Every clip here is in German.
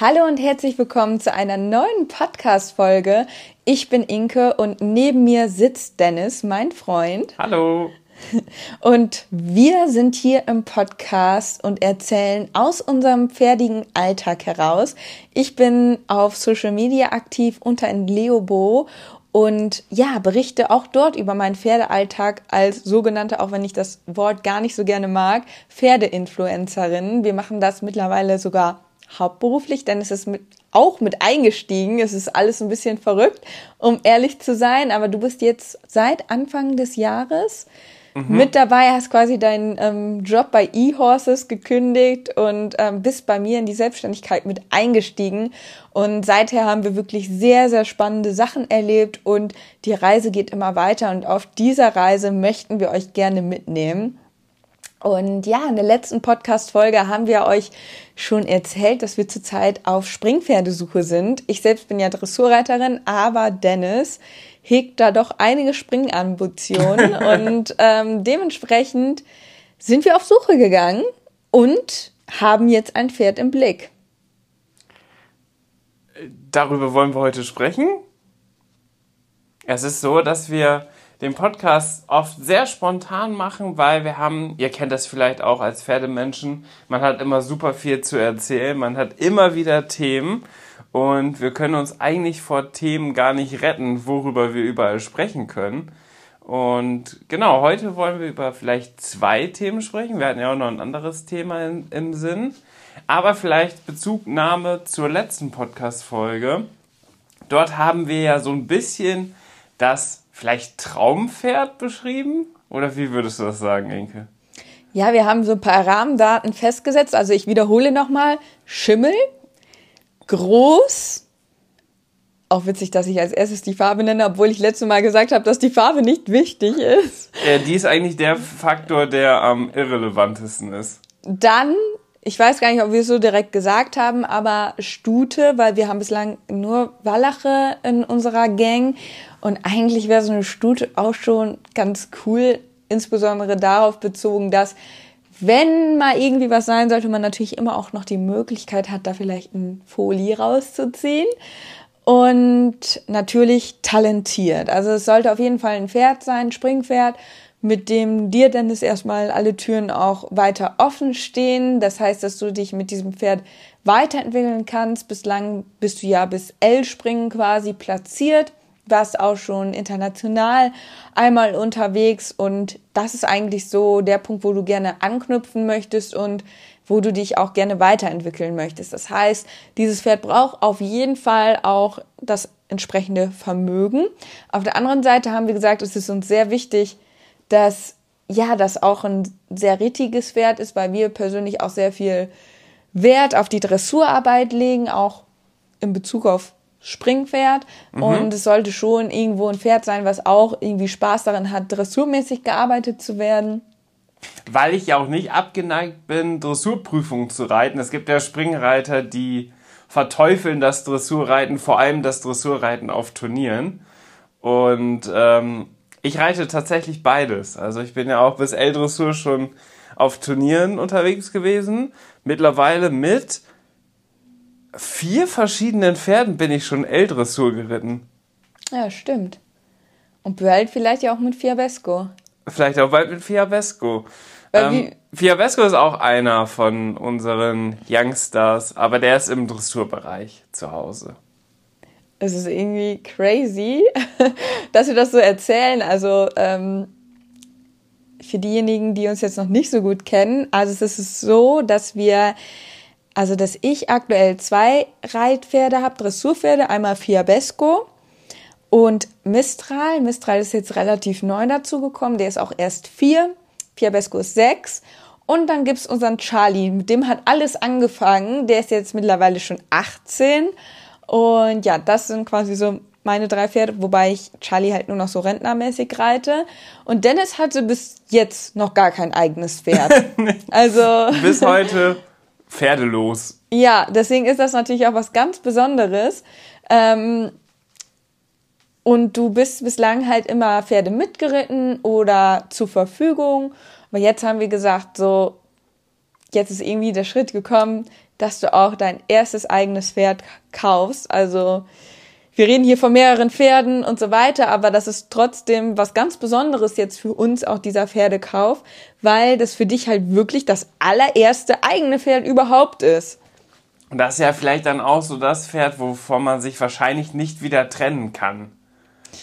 Hallo und herzlich willkommen zu einer neuen Podcast-Folge. Ich bin Inke und neben mir sitzt Dennis, mein Freund. Hallo. Und wir sind hier im Podcast und erzählen aus unserem pferdigen Alltag heraus. Ich bin auf Social Media aktiv unter Leobo und ja, berichte auch dort über meinen Pferdealltag als sogenannte, auch wenn ich das Wort gar nicht so gerne mag, Pferdeinfluencerin. Wir machen das mittlerweile sogar hauptberuflich, denn es ist mit, auch mit eingestiegen. Es ist alles ein bisschen verrückt, um ehrlich zu sein. Aber du bist jetzt seit Anfang des Jahres mhm. mit dabei, hast quasi deinen ähm, Job bei eHorses gekündigt und ähm, bist bei mir in die Selbstständigkeit mit eingestiegen. Und seither haben wir wirklich sehr, sehr spannende Sachen erlebt und die Reise geht immer weiter. Und auf dieser Reise möchten wir euch gerne mitnehmen. Und ja, in der letzten Podcast-Folge haben wir euch schon erzählt, dass wir zurzeit auf Springpferdesuche sind. Ich selbst bin ja Dressurreiterin, aber Dennis hegt da doch einige Springambitionen und ähm, dementsprechend sind wir auf Suche gegangen und haben jetzt ein Pferd im Blick. Darüber wollen wir heute sprechen. Es ist so, dass wir den Podcast oft sehr spontan machen, weil wir haben, ihr kennt das vielleicht auch als Pferdemenschen, man hat immer super viel zu erzählen, man hat immer wieder Themen und wir können uns eigentlich vor Themen gar nicht retten, worüber wir überall sprechen können. Und genau, heute wollen wir über vielleicht zwei Themen sprechen. Wir hatten ja auch noch ein anderes Thema in, im Sinn. Aber vielleicht Bezugnahme zur letzten Podcast-Folge. Dort haben wir ja so ein bisschen das vielleicht Traumpferd beschrieben? Oder wie würdest du das sagen, Enke? Ja, wir haben so ein paar Rahmendaten festgesetzt. Also ich wiederhole nochmal. Schimmel, groß, auch witzig, dass ich als erstes die Farbe nenne, obwohl ich letztes Mal gesagt habe, dass die Farbe nicht wichtig ist. Äh, die ist eigentlich der Faktor, der am irrelevantesten ist. Dann, ich weiß gar nicht, ob wir es so direkt gesagt haben, aber Stute, weil wir haben bislang nur Wallache in unserer Gang und eigentlich wäre so eine Stute auch schon ganz cool, insbesondere darauf bezogen, dass wenn mal irgendwie was sein sollte, man natürlich immer auch noch die Möglichkeit hat, da vielleicht ein Folie rauszuziehen. Und natürlich talentiert. Also es sollte auf jeden Fall ein Pferd sein, ein Springpferd, mit dem dir dann ist erstmal alle Türen auch weiter offen stehen. Das heißt, dass du dich mit diesem Pferd weiterentwickeln kannst. Bislang bist du ja bis L-Springen quasi platziert warst auch schon international einmal unterwegs und das ist eigentlich so der Punkt, wo du gerne anknüpfen möchtest und wo du dich auch gerne weiterentwickeln möchtest. Das heißt, dieses Pferd braucht auf jeden Fall auch das entsprechende Vermögen. Auf der anderen Seite haben wir gesagt, es ist uns sehr wichtig, dass ja, das auch ein sehr rittiges Pferd ist, weil wir persönlich auch sehr viel Wert auf die Dressurarbeit legen, auch in Bezug auf Springpferd mhm. und es sollte schon irgendwo ein Pferd sein, was auch irgendwie Spaß daran hat, dressurmäßig gearbeitet zu werden. Weil ich ja auch nicht abgeneigt bin, Dressurprüfungen zu reiten. Es gibt ja Springreiter, die verteufeln das Dressurreiten, vor allem das Dressurreiten auf Turnieren. Und ähm, ich reite tatsächlich beides. Also ich bin ja auch bis L-Dressur schon auf Turnieren unterwegs gewesen. Mittlerweile mit vier verschiedenen Pferden bin ich schon L-Dressur geritten. Ja, stimmt. Und bald vielleicht ja auch mit Fiabesco. Vielleicht auch bald mit Fiabesco. Ähm, Fiabesco ist auch einer von unseren Youngstars, aber der ist im Dressurbereich zu Hause. Es ist irgendwie crazy, dass wir das so erzählen. Also ähm, für diejenigen, die uns jetzt noch nicht so gut kennen, also es ist so, dass wir also, dass ich aktuell zwei Reitpferde habe, Dressurpferde, einmal Fiabesco und Mistral. Mistral ist jetzt relativ neu dazugekommen, der ist auch erst vier. Fiabesco ist sechs. Und dann gibt's unseren Charlie, mit dem hat alles angefangen. Der ist jetzt mittlerweile schon 18. Und ja, das sind quasi so meine drei Pferde, wobei ich Charlie halt nur noch so rentnermäßig reite. Und Dennis hatte bis jetzt noch gar kein eigenes Pferd. also. Bis heute pferdelos. Ja, deswegen ist das natürlich auch was ganz Besonderes. Ähm, und du bist bislang halt immer Pferde mitgeritten oder zur Verfügung. Aber jetzt haben wir gesagt, so, jetzt ist irgendwie der Schritt gekommen, dass du auch dein erstes eigenes Pferd kaufst. Also, wir reden hier von mehreren Pferden und so weiter, aber das ist trotzdem was ganz Besonderes jetzt für uns auch dieser Pferdekauf, weil das für dich halt wirklich das allererste eigene Pferd überhaupt ist. Und das ist ja vielleicht dann auch so das Pferd, wovon man sich wahrscheinlich nicht wieder trennen kann,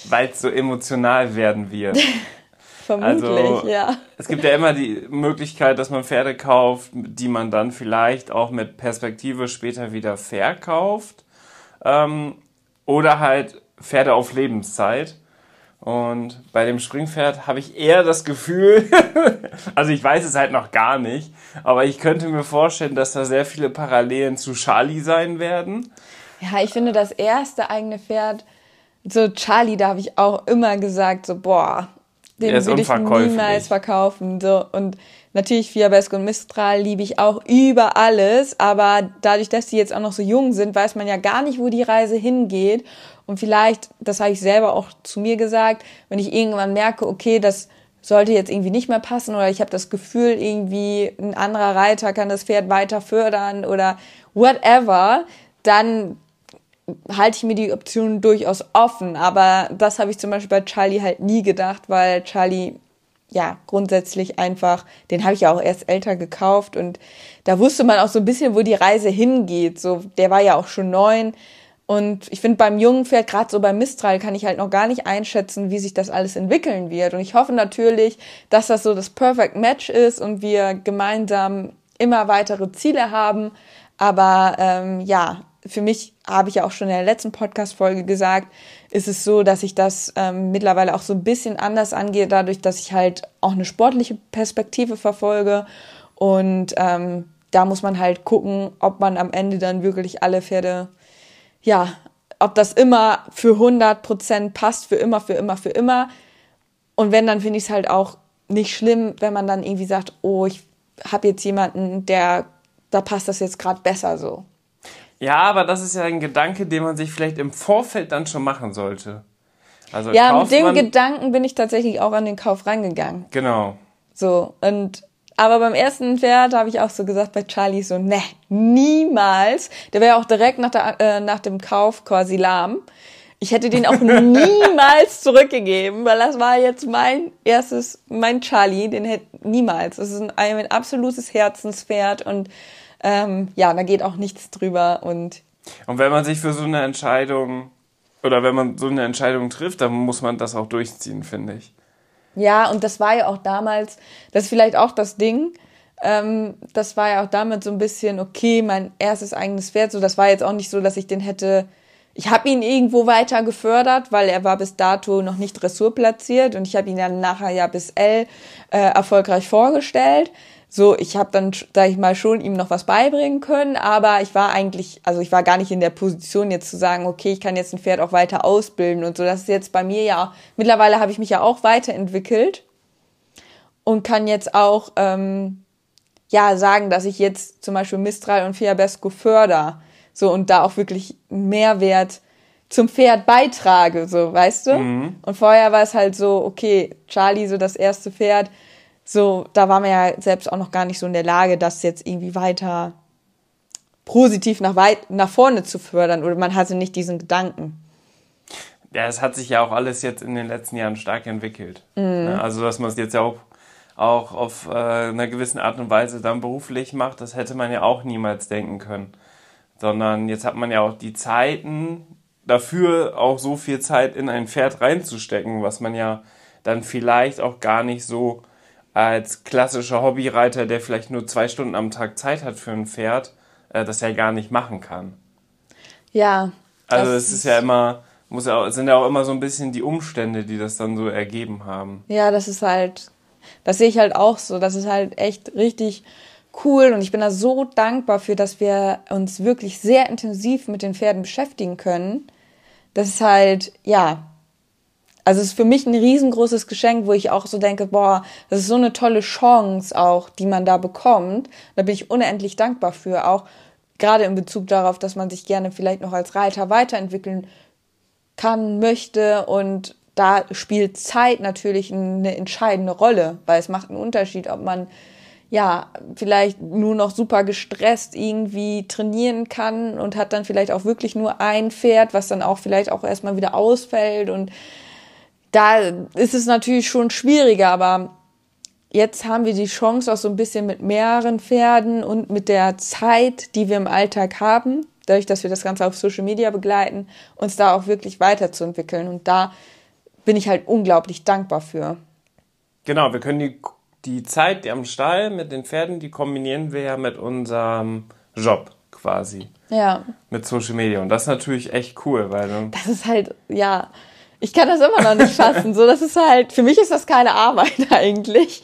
weil es so emotional werden wird. Vermutlich, also, ja. Es gibt ja immer die Möglichkeit, dass man Pferde kauft, die man dann vielleicht auch mit Perspektive später wieder verkauft. Ähm, oder halt Pferde auf Lebenszeit. Und bei dem Springpferd habe ich eher das Gefühl, also ich weiß es halt noch gar nicht, aber ich könnte mir vorstellen, dass da sehr viele Parallelen zu Charlie sein werden. Ja, ich finde das erste eigene Pferd, so Charlie, da habe ich auch immer gesagt, so boah, den würde ich niemals verkaufen. So. Und natürlich Fiabesco und Mistral liebe ich auch über alles, aber dadurch, dass die jetzt auch noch so jung sind, weiß man ja gar nicht, wo die Reise hingeht. Und vielleicht, das habe ich selber auch zu mir gesagt, wenn ich irgendwann merke, okay, das sollte jetzt irgendwie nicht mehr passen oder ich habe das Gefühl, irgendwie ein anderer Reiter kann das Pferd weiter fördern oder whatever, dann halte ich mir die Option durchaus offen. Aber das habe ich zum Beispiel bei Charlie halt nie gedacht, weil Charlie ja grundsätzlich einfach, den habe ich ja auch erst älter gekauft und da wusste man auch so ein bisschen, wo die Reise hingeht. So, der war ja auch schon neun. Und ich finde, beim jungen Pferd, gerade so beim Mistral, kann ich halt noch gar nicht einschätzen, wie sich das alles entwickeln wird. Und ich hoffe natürlich, dass das so das Perfect Match ist und wir gemeinsam immer weitere Ziele haben. Aber ähm, ja, für mich habe ich ja auch schon in der letzten Podcast-Folge gesagt, ist es so, dass ich das ähm, mittlerweile auch so ein bisschen anders angehe, dadurch, dass ich halt auch eine sportliche Perspektive verfolge. Und ähm, da muss man halt gucken, ob man am Ende dann wirklich alle Pferde, ja, ob das immer für 100 Prozent passt, für immer, für immer, für immer. Und wenn, dann finde ich es halt auch nicht schlimm, wenn man dann irgendwie sagt, oh, ich habe jetzt jemanden, der, da passt das jetzt gerade besser so. Ja, aber das ist ja ein Gedanke, den man sich vielleicht im Vorfeld dann schon machen sollte. Also ja, mit dem Gedanken bin ich tatsächlich auch an den Kauf reingegangen. Genau. So, und aber beim ersten Pferd habe ich auch so gesagt bei Charlie so, ne, niemals. Der wäre auch direkt nach, der, äh, nach dem Kauf quasi lahm. Ich hätte den auch niemals zurückgegeben, weil das war jetzt mein erstes, mein Charlie, den hätte niemals. Das ist ein, ein absolutes Herzenspferd und ähm, ja, da geht auch nichts drüber und. Und wenn man sich für so eine Entscheidung oder wenn man so eine Entscheidung trifft, dann muss man das auch durchziehen, finde ich. Ja, und das war ja auch damals, das ist vielleicht auch das Ding. Ähm, das war ja auch damit so ein bisschen, okay, mein erstes eigenes Pferd. So, das war jetzt auch nicht so, dass ich den hätte. Ich habe ihn irgendwo weiter gefördert, weil er war bis dato noch nicht dressurplatziert und ich habe ihn dann nachher ja bis L äh, erfolgreich vorgestellt. So, ich habe dann, sag ich mal, schon ihm noch was beibringen können, aber ich war eigentlich, also ich war gar nicht in der Position jetzt zu sagen, okay, ich kann jetzt ein Pferd auch weiter ausbilden und so. Das ist jetzt bei mir ja, mittlerweile habe ich mich ja auch weiterentwickelt und kann jetzt auch, ähm, ja, sagen, dass ich jetzt zum Beispiel Mistral und Fiabesco förder, so und da auch wirklich Mehrwert zum Pferd beitrage, so, weißt du? Mhm. Und vorher war es halt so, okay, Charlie, so das erste Pferd, so, da war man ja selbst auch noch gar nicht so in der Lage, das jetzt irgendwie weiter positiv nach, weit, nach vorne zu fördern oder man hatte nicht diesen Gedanken. Ja, es hat sich ja auch alles jetzt in den letzten Jahren stark entwickelt. Mhm. Also, dass man es jetzt ja auch, auch auf äh, einer gewissen Art und Weise dann beruflich macht, das hätte man ja auch niemals denken können. Sondern jetzt hat man ja auch die Zeiten dafür, auch so viel Zeit in ein Pferd reinzustecken, was man ja dann vielleicht auch gar nicht so als klassischer Hobbyreiter, der vielleicht nur zwei Stunden am Tag Zeit hat für ein Pferd, äh, das ja gar nicht machen kann. Ja. Also es ist ja immer, muss ja auch, sind ja auch immer so ein bisschen die Umstände, die das dann so ergeben haben. Ja, das ist halt, Das sehe ich halt auch so. Das ist halt echt richtig cool und ich bin da so dankbar für, dass wir uns wirklich sehr intensiv mit den Pferden beschäftigen können. Das ist halt, ja, also es ist für mich ein riesengroßes Geschenk, wo ich auch so denke, boah, das ist so eine tolle Chance auch, die man da bekommt. Da bin ich unendlich dankbar für, auch gerade in Bezug darauf, dass man sich gerne vielleicht noch als Reiter weiterentwickeln kann, möchte und da spielt Zeit natürlich eine entscheidende Rolle, weil es macht einen Unterschied, ob man ja, vielleicht nur noch super gestresst irgendwie trainieren kann und hat dann vielleicht auch wirklich nur ein Pferd, was dann auch vielleicht auch erstmal wieder ausfällt und da ist es natürlich schon schwieriger, aber jetzt haben wir die Chance auch so ein bisschen mit mehreren Pferden und mit der Zeit, die wir im Alltag haben, dadurch, dass wir das Ganze auf Social Media begleiten, uns da auch wirklich weiterzuentwickeln und da bin ich halt unglaublich dankbar für. Genau, wir können die die Zeit am Stall mit den Pferden, die kombinieren wir ja mit unserem Job quasi. Ja. Mit Social Media. Und das ist natürlich echt cool, weil. Das ist halt, ja, ich kann das immer noch nicht fassen. So, das ist halt, für mich ist das keine Arbeit eigentlich,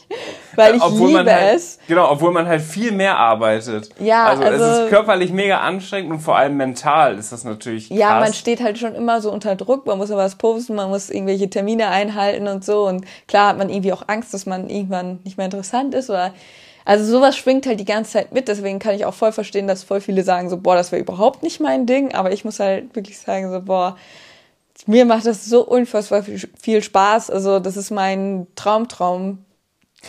weil ich obwohl liebe halt, es. Genau, obwohl man halt viel mehr arbeitet. Ja, also, also es ist körperlich mega anstrengend und vor allem mental ist das natürlich krass. Ja, man steht halt schon immer so unter Druck, man muss ja was posten, man muss irgendwelche Termine einhalten und so und klar hat man irgendwie auch Angst, dass man irgendwann nicht mehr interessant ist oder also sowas schwingt halt die ganze Zeit mit, deswegen kann ich auch voll verstehen, dass voll viele sagen so, boah, das wäre überhaupt nicht mein Ding, aber ich muss halt wirklich sagen so, boah, mir macht das so unfassbar viel Spaß. Also das ist mein Traumtraum.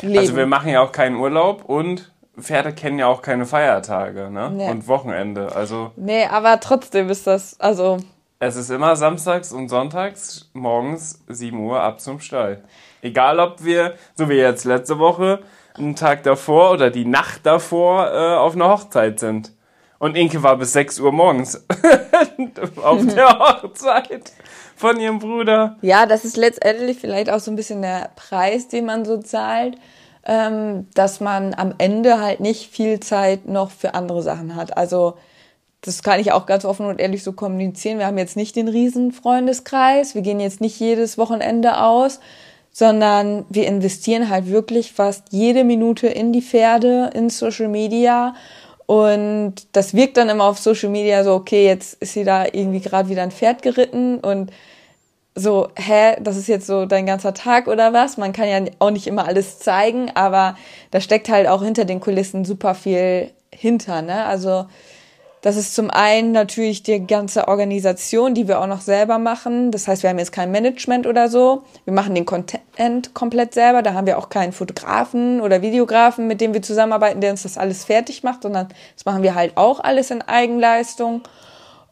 Leben. Also wir machen ja auch keinen Urlaub und Pferde kennen ja auch keine Feiertage ne? Nee. und Wochenende. Also nee, aber trotzdem ist das also. Es ist immer samstags und sonntags morgens 7 Uhr ab zum Stall. Egal ob wir, so wie jetzt letzte Woche, einen Tag davor oder die Nacht davor äh, auf einer Hochzeit sind. Und Inke war bis 6 Uhr morgens auf der Hochzeit von ihrem Bruder. Ja, das ist letztendlich vielleicht auch so ein bisschen der Preis, den man so zahlt, ähm, dass man am Ende halt nicht viel Zeit noch für andere Sachen hat. Also das kann ich auch ganz offen und ehrlich so kommunizieren. Wir haben jetzt nicht den riesen Freundeskreis, wir gehen jetzt nicht jedes Wochenende aus, sondern wir investieren halt wirklich fast jede Minute in die Pferde, in Social Media und das wirkt dann immer auf Social Media so, okay, jetzt ist sie da irgendwie gerade wieder ein Pferd geritten und so, hä, das ist jetzt so dein ganzer Tag oder was? Man kann ja auch nicht immer alles zeigen, aber da steckt halt auch hinter den Kulissen super viel hinter, ne? Also das ist zum einen natürlich die ganze Organisation, die wir auch noch selber machen. Das heißt, wir haben jetzt kein Management oder so. Wir machen den Content komplett selber. Da haben wir auch keinen Fotografen oder Videografen, mit dem wir zusammenarbeiten, der uns das alles fertig macht, sondern das machen wir halt auch alles in Eigenleistung.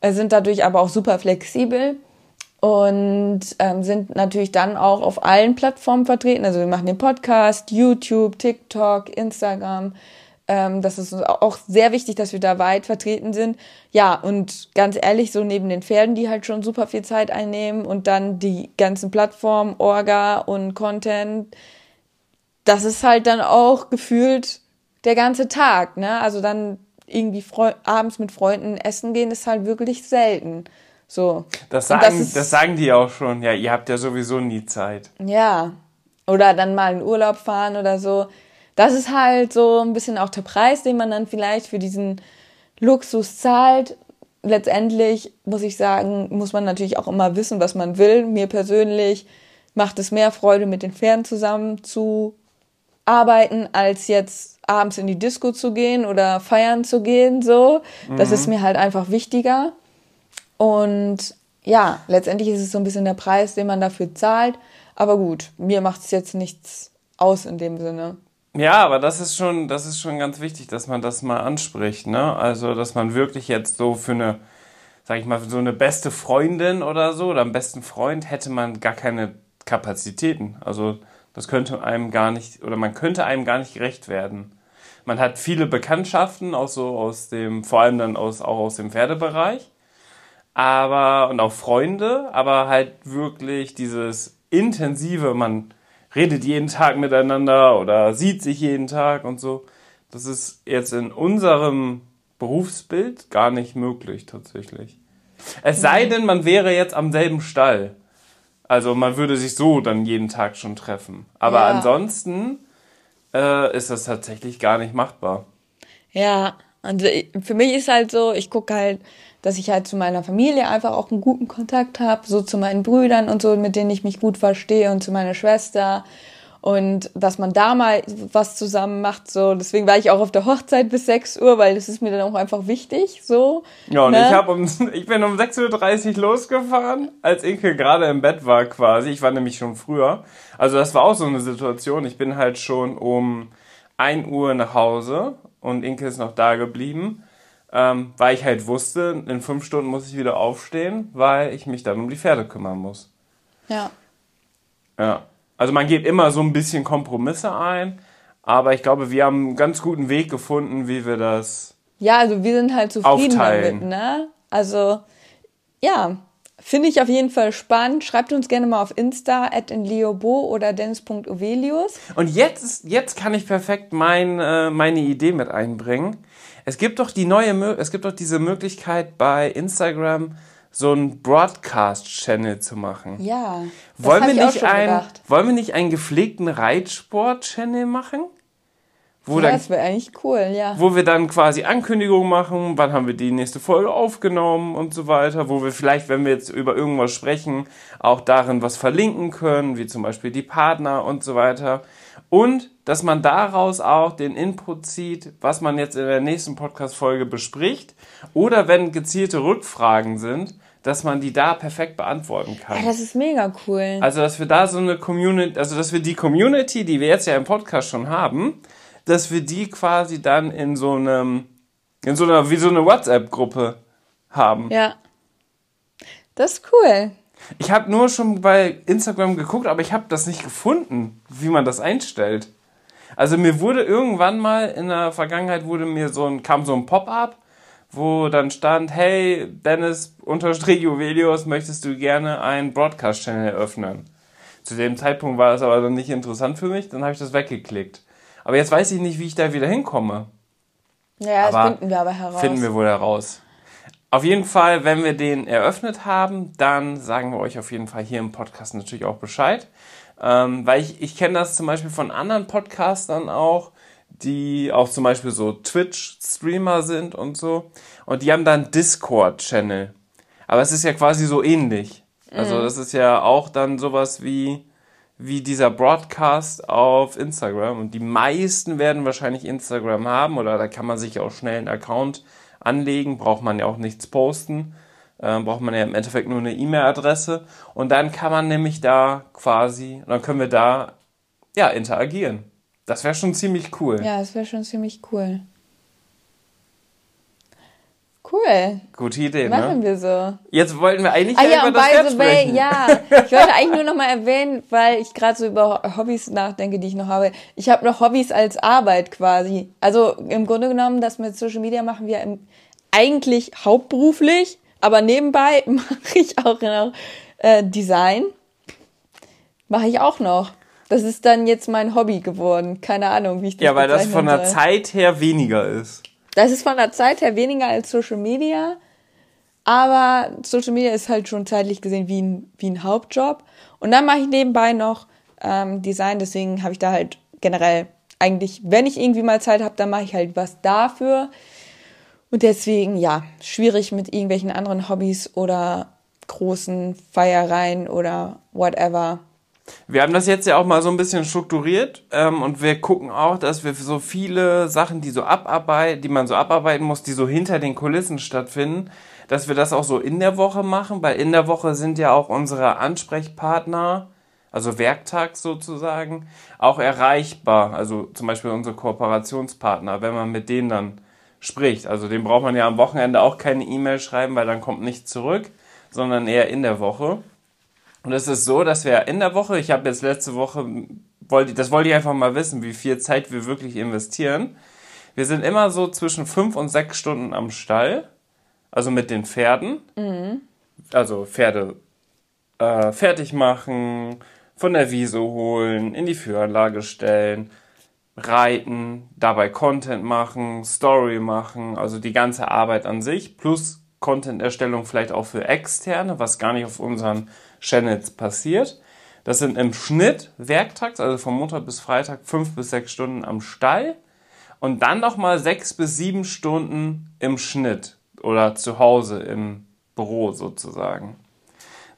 Wir sind dadurch aber auch super flexibel und ähm, sind natürlich dann auch auf allen Plattformen vertreten. Also wir machen den Podcast, YouTube, TikTok, Instagram. Ähm, das ist auch sehr wichtig, dass wir da weit vertreten sind. Ja, und ganz ehrlich, so neben den Pferden, die halt schon super viel Zeit einnehmen und dann die ganzen Plattformen, Orga und Content, das ist halt dann auch gefühlt der ganze Tag, ne? Also dann irgendwie abends mit Freunden essen gehen ist halt wirklich selten. So. Das sagen, das, ist, das sagen die auch schon. Ja, ihr habt ja sowieso nie Zeit. Ja. Oder dann mal in Urlaub fahren oder so. Das ist halt so ein bisschen auch der Preis, den man dann vielleicht für diesen Luxus zahlt. Letztendlich muss ich sagen, muss man natürlich auch immer wissen, was man will. Mir persönlich macht es mehr Freude, mit den Pferden zusammen zu arbeiten, als jetzt abends in die Disco zu gehen oder feiern zu gehen, so. Das mhm. ist mir halt einfach wichtiger. Und ja, letztendlich ist es so ein bisschen der Preis, den man dafür zahlt. Aber gut, mir macht es jetzt nichts aus in dem Sinne. Ja, aber das ist schon, das ist schon ganz wichtig, dass man das mal anspricht, ne? Also, dass man wirklich jetzt so für eine, sag ich mal, so eine beste Freundin oder so oder einen besten Freund hätte man gar keine Kapazitäten. Also, das könnte einem gar nicht, oder man könnte einem gar nicht gerecht werden. Man hat viele Bekanntschaften, auch so aus dem, vor allem dann aus, auch aus dem Pferdebereich aber und auch Freunde, aber halt wirklich dieses intensive, man redet jeden Tag miteinander oder sieht sich jeden Tag und so. Das ist jetzt in unserem Berufsbild gar nicht möglich tatsächlich. Es sei denn, man wäre jetzt am selben Stall. Also man würde sich so dann jeden Tag schon treffen. Aber ja. ansonsten äh, ist das tatsächlich gar nicht machbar. Ja, also für mich ist halt so, ich gucke halt, dass ich halt zu meiner Familie einfach auch einen guten Kontakt habe, so zu meinen Brüdern und so, mit denen ich mich gut verstehe und zu meiner Schwester und dass man da mal was zusammen macht, so. Deswegen war ich auch auf der Hochzeit bis 6 Uhr, weil das ist mir dann auch einfach wichtig, so. Ja, und ne? ich, hab um, ich bin um 6.30 Uhr losgefahren, als Inke gerade im Bett war quasi. Ich war nämlich schon früher. Also das war auch so eine Situation. Ich bin halt schon um 1 Uhr nach Hause und Inke ist noch da geblieben, ähm, weil ich halt wusste, in fünf Stunden muss ich wieder aufstehen, weil ich mich dann um die Pferde kümmern muss. Ja. Ja. Also man geht immer so ein bisschen Kompromisse ein, aber ich glaube, wir haben einen ganz guten Weg gefunden, wie wir das. Ja, also wir sind halt zufrieden Aufteilen. damit, ne? Also, ja, finde ich auf jeden Fall spannend. Schreibt uns gerne mal auf Insta, at in Leobo oder dennis.ovelius. Und jetzt, jetzt kann ich perfekt mein, äh, meine Idee mit einbringen. Es gibt doch die neue, es gibt doch diese Möglichkeit bei Instagram so einen Broadcast-Channel zu machen. Ja. das wollen, wir nicht schon ein, wollen wir nicht einen gepflegten Reitsport-Channel machen? Wo, Ja, dann, das wäre eigentlich cool, ja. wo wir dann quasi Ankündigungen machen, wann haben wir die nächste Folge aufgenommen und so weiter, wo wir vielleicht, wenn wir jetzt über irgendwas sprechen, auch darin was verlinken können, wie zum Beispiel die Partner und so weiter. Und dass man daraus auch den Input zieht, was man jetzt in der nächsten Podcast-Folge bespricht. Oder wenn gezielte Rückfragen sind, dass man die da perfekt beantworten kann. Ja, das ist mega cool. Also, dass wir da so eine Community, also, dass wir die Community, die wir jetzt ja im Podcast schon haben, dass wir die quasi dann in so einem, in so einer, wie so eine WhatsApp-Gruppe haben. Ja. Das ist cool. Ich habe nur schon bei Instagram geguckt, aber ich habe das nicht gefunden, wie man das einstellt. Also mir wurde irgendwann mal in der Vergangenheit wurde mir so ein, kam so ein Pop-up, wo dann stand, hey, Dennis unterstrich Juvelius, möchtest du gerne einen Broadcast-Channel eröffnen? Zu dem Zeitpunkt war das aber dann nicht interessant für mich, dann habe ich das weggeklickt. Aber jetzt weiß ich nicht, wie ich da wieder hinkomme. Ja, das finden wir aber heraus. Finden wir wohl heraus. Auf jeden Fall, wenn wir den eröffnet haben, dann sagen wir euch auf jeden Fall hier im Podcast natürlich auch Bescheid. Ähm, weil ich, ich kenne das zum Beispiel von anderen Podcastern auch, die auch zum Beispiel so Twitch-Streamer sind und so. Und die haben dann Discord-Channel. Aber es ist ja quasi so ähnlich. Also das ist ja auch dann sowas wie, wie dieser Broadcast auf Instagram. Und die meisten werden wahrscheinlich Instagram haben oder da kann man sich auch schnell einen Account anlegen, braucht man ja auch nichts posten, äh, braucht man ja im Endeffekt nur eine E-Mail-Adresse und dann kann man nämlich da quasi, dann können wir da ja interagieren. Das wäre schon ziemlich cool. Ja, das wäre schon ziemlich cool. Cool. Gute Idee, Machen ne? wir so. Jetzt wollten wir eigentlich Ah ja ja, über das by Pferd the way, sprechen. ja, ich wollte eigentlich nur noch mal erwähnen, weil ich gerade so über Hobbys nachdenke, die ich noch habe. Ich habe noch Hobbys als Arbeit quasi. Also im Grunde genommen, das mit Social Media machen wir im, eigentlich hauptberuflich, aber nebenbei mache ich auch noch äh, Design. Mache ich auch noch. Das ist dann jetzt mein Hobby geworden. Keine Ahnung, wie ich das Ja, weil das von der soll. Zeit her weniger ist. Das ist von der Zeit her weniger als Social Media. Aber Social Media ist halt schon zeitlich gesehen wie ein, wie ein Hauptjob. Und dann mache ich nebenbei noch ähm, Design. Deswegen habe ich da halt generell eigentlich, wenn ich irgendwie mal Zeit habe, dann mache ich halt was dafür. Und deswegen, ja, schwierig mit irgendwelchen anderen Hobbys oder großen Feiereien oder whatever. Wir haben das jetzt ja auch mal so ein bisschen strukturiert ähm, und wir gucken auch, dass wir so viele Sachen, die so abarbeiten, die man so abarbeiten muss, die so hinter den Kulissen stattfinden, dass wir das auch so in der Woche machen, weil in der Woche sind ja auch unsere Ansprechpartner, also werktags sozusagen, auch erreichbar. Also zum Beispiel unsere Kooperationspartner, wenn man mit denen dann spricht. Also dem braucht man ja am Wochenende auch keine E-Mail schreiben, weil dann kommt nichts zurück, sondern eher in der Woche. Und es ist so, dass wir in der Woche, ich habe jetzt letzte Woche, wollte, das wollte ich einfach mal wissen, wie viel Zeit wir wirklich investieren. Wir sind immer so zwischen fünf und sechs Stunden am Stall, also mit den Pferden. Also Pferde äh, fertig machen, von der Wiese holen, in die Führanlage stellen, reiten, dabei Content machen, Story machen, also die ganze Arbeit an sich, plus Content-Erstellung vielleicht auch für Externe, was gar nicht auf unseren Channels passiert. Das sind im Schnitt werktags, also von Montag bis Freitag, fünf bis sechs Stunden am Stall und dann nochmal sechs bis sieben Stunden im Schnitt oder zu Hause im Büro sozusagen.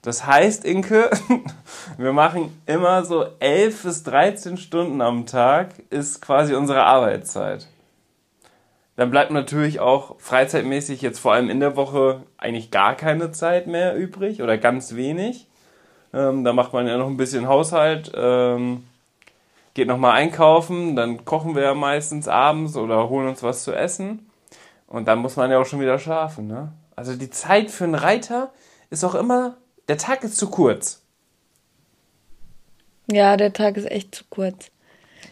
Das heißt, Inke, wir machen immer so 11 bis 13 Stunden am Tag ist quasi unsere Arbeitszeit. Dann bleibt natürlich auch freizeitmäßig jetzt vor allem in der Woche eigentlich gar keine Zeit mehr übrig oder ganz wenig. Ähm, da macht man ja noch ein bisschen Haushalt, ähm, geht nochmal einkaufen, dann kochen wir ja meistens abends oder holen uns was zu essen. Und dann muss man ja auch schon wieder schlafen. Ne? Also die Zeit für einen Reiter ist auch immer der Tag ist zu kurz. Ja, der Tag ist echt zu kurz.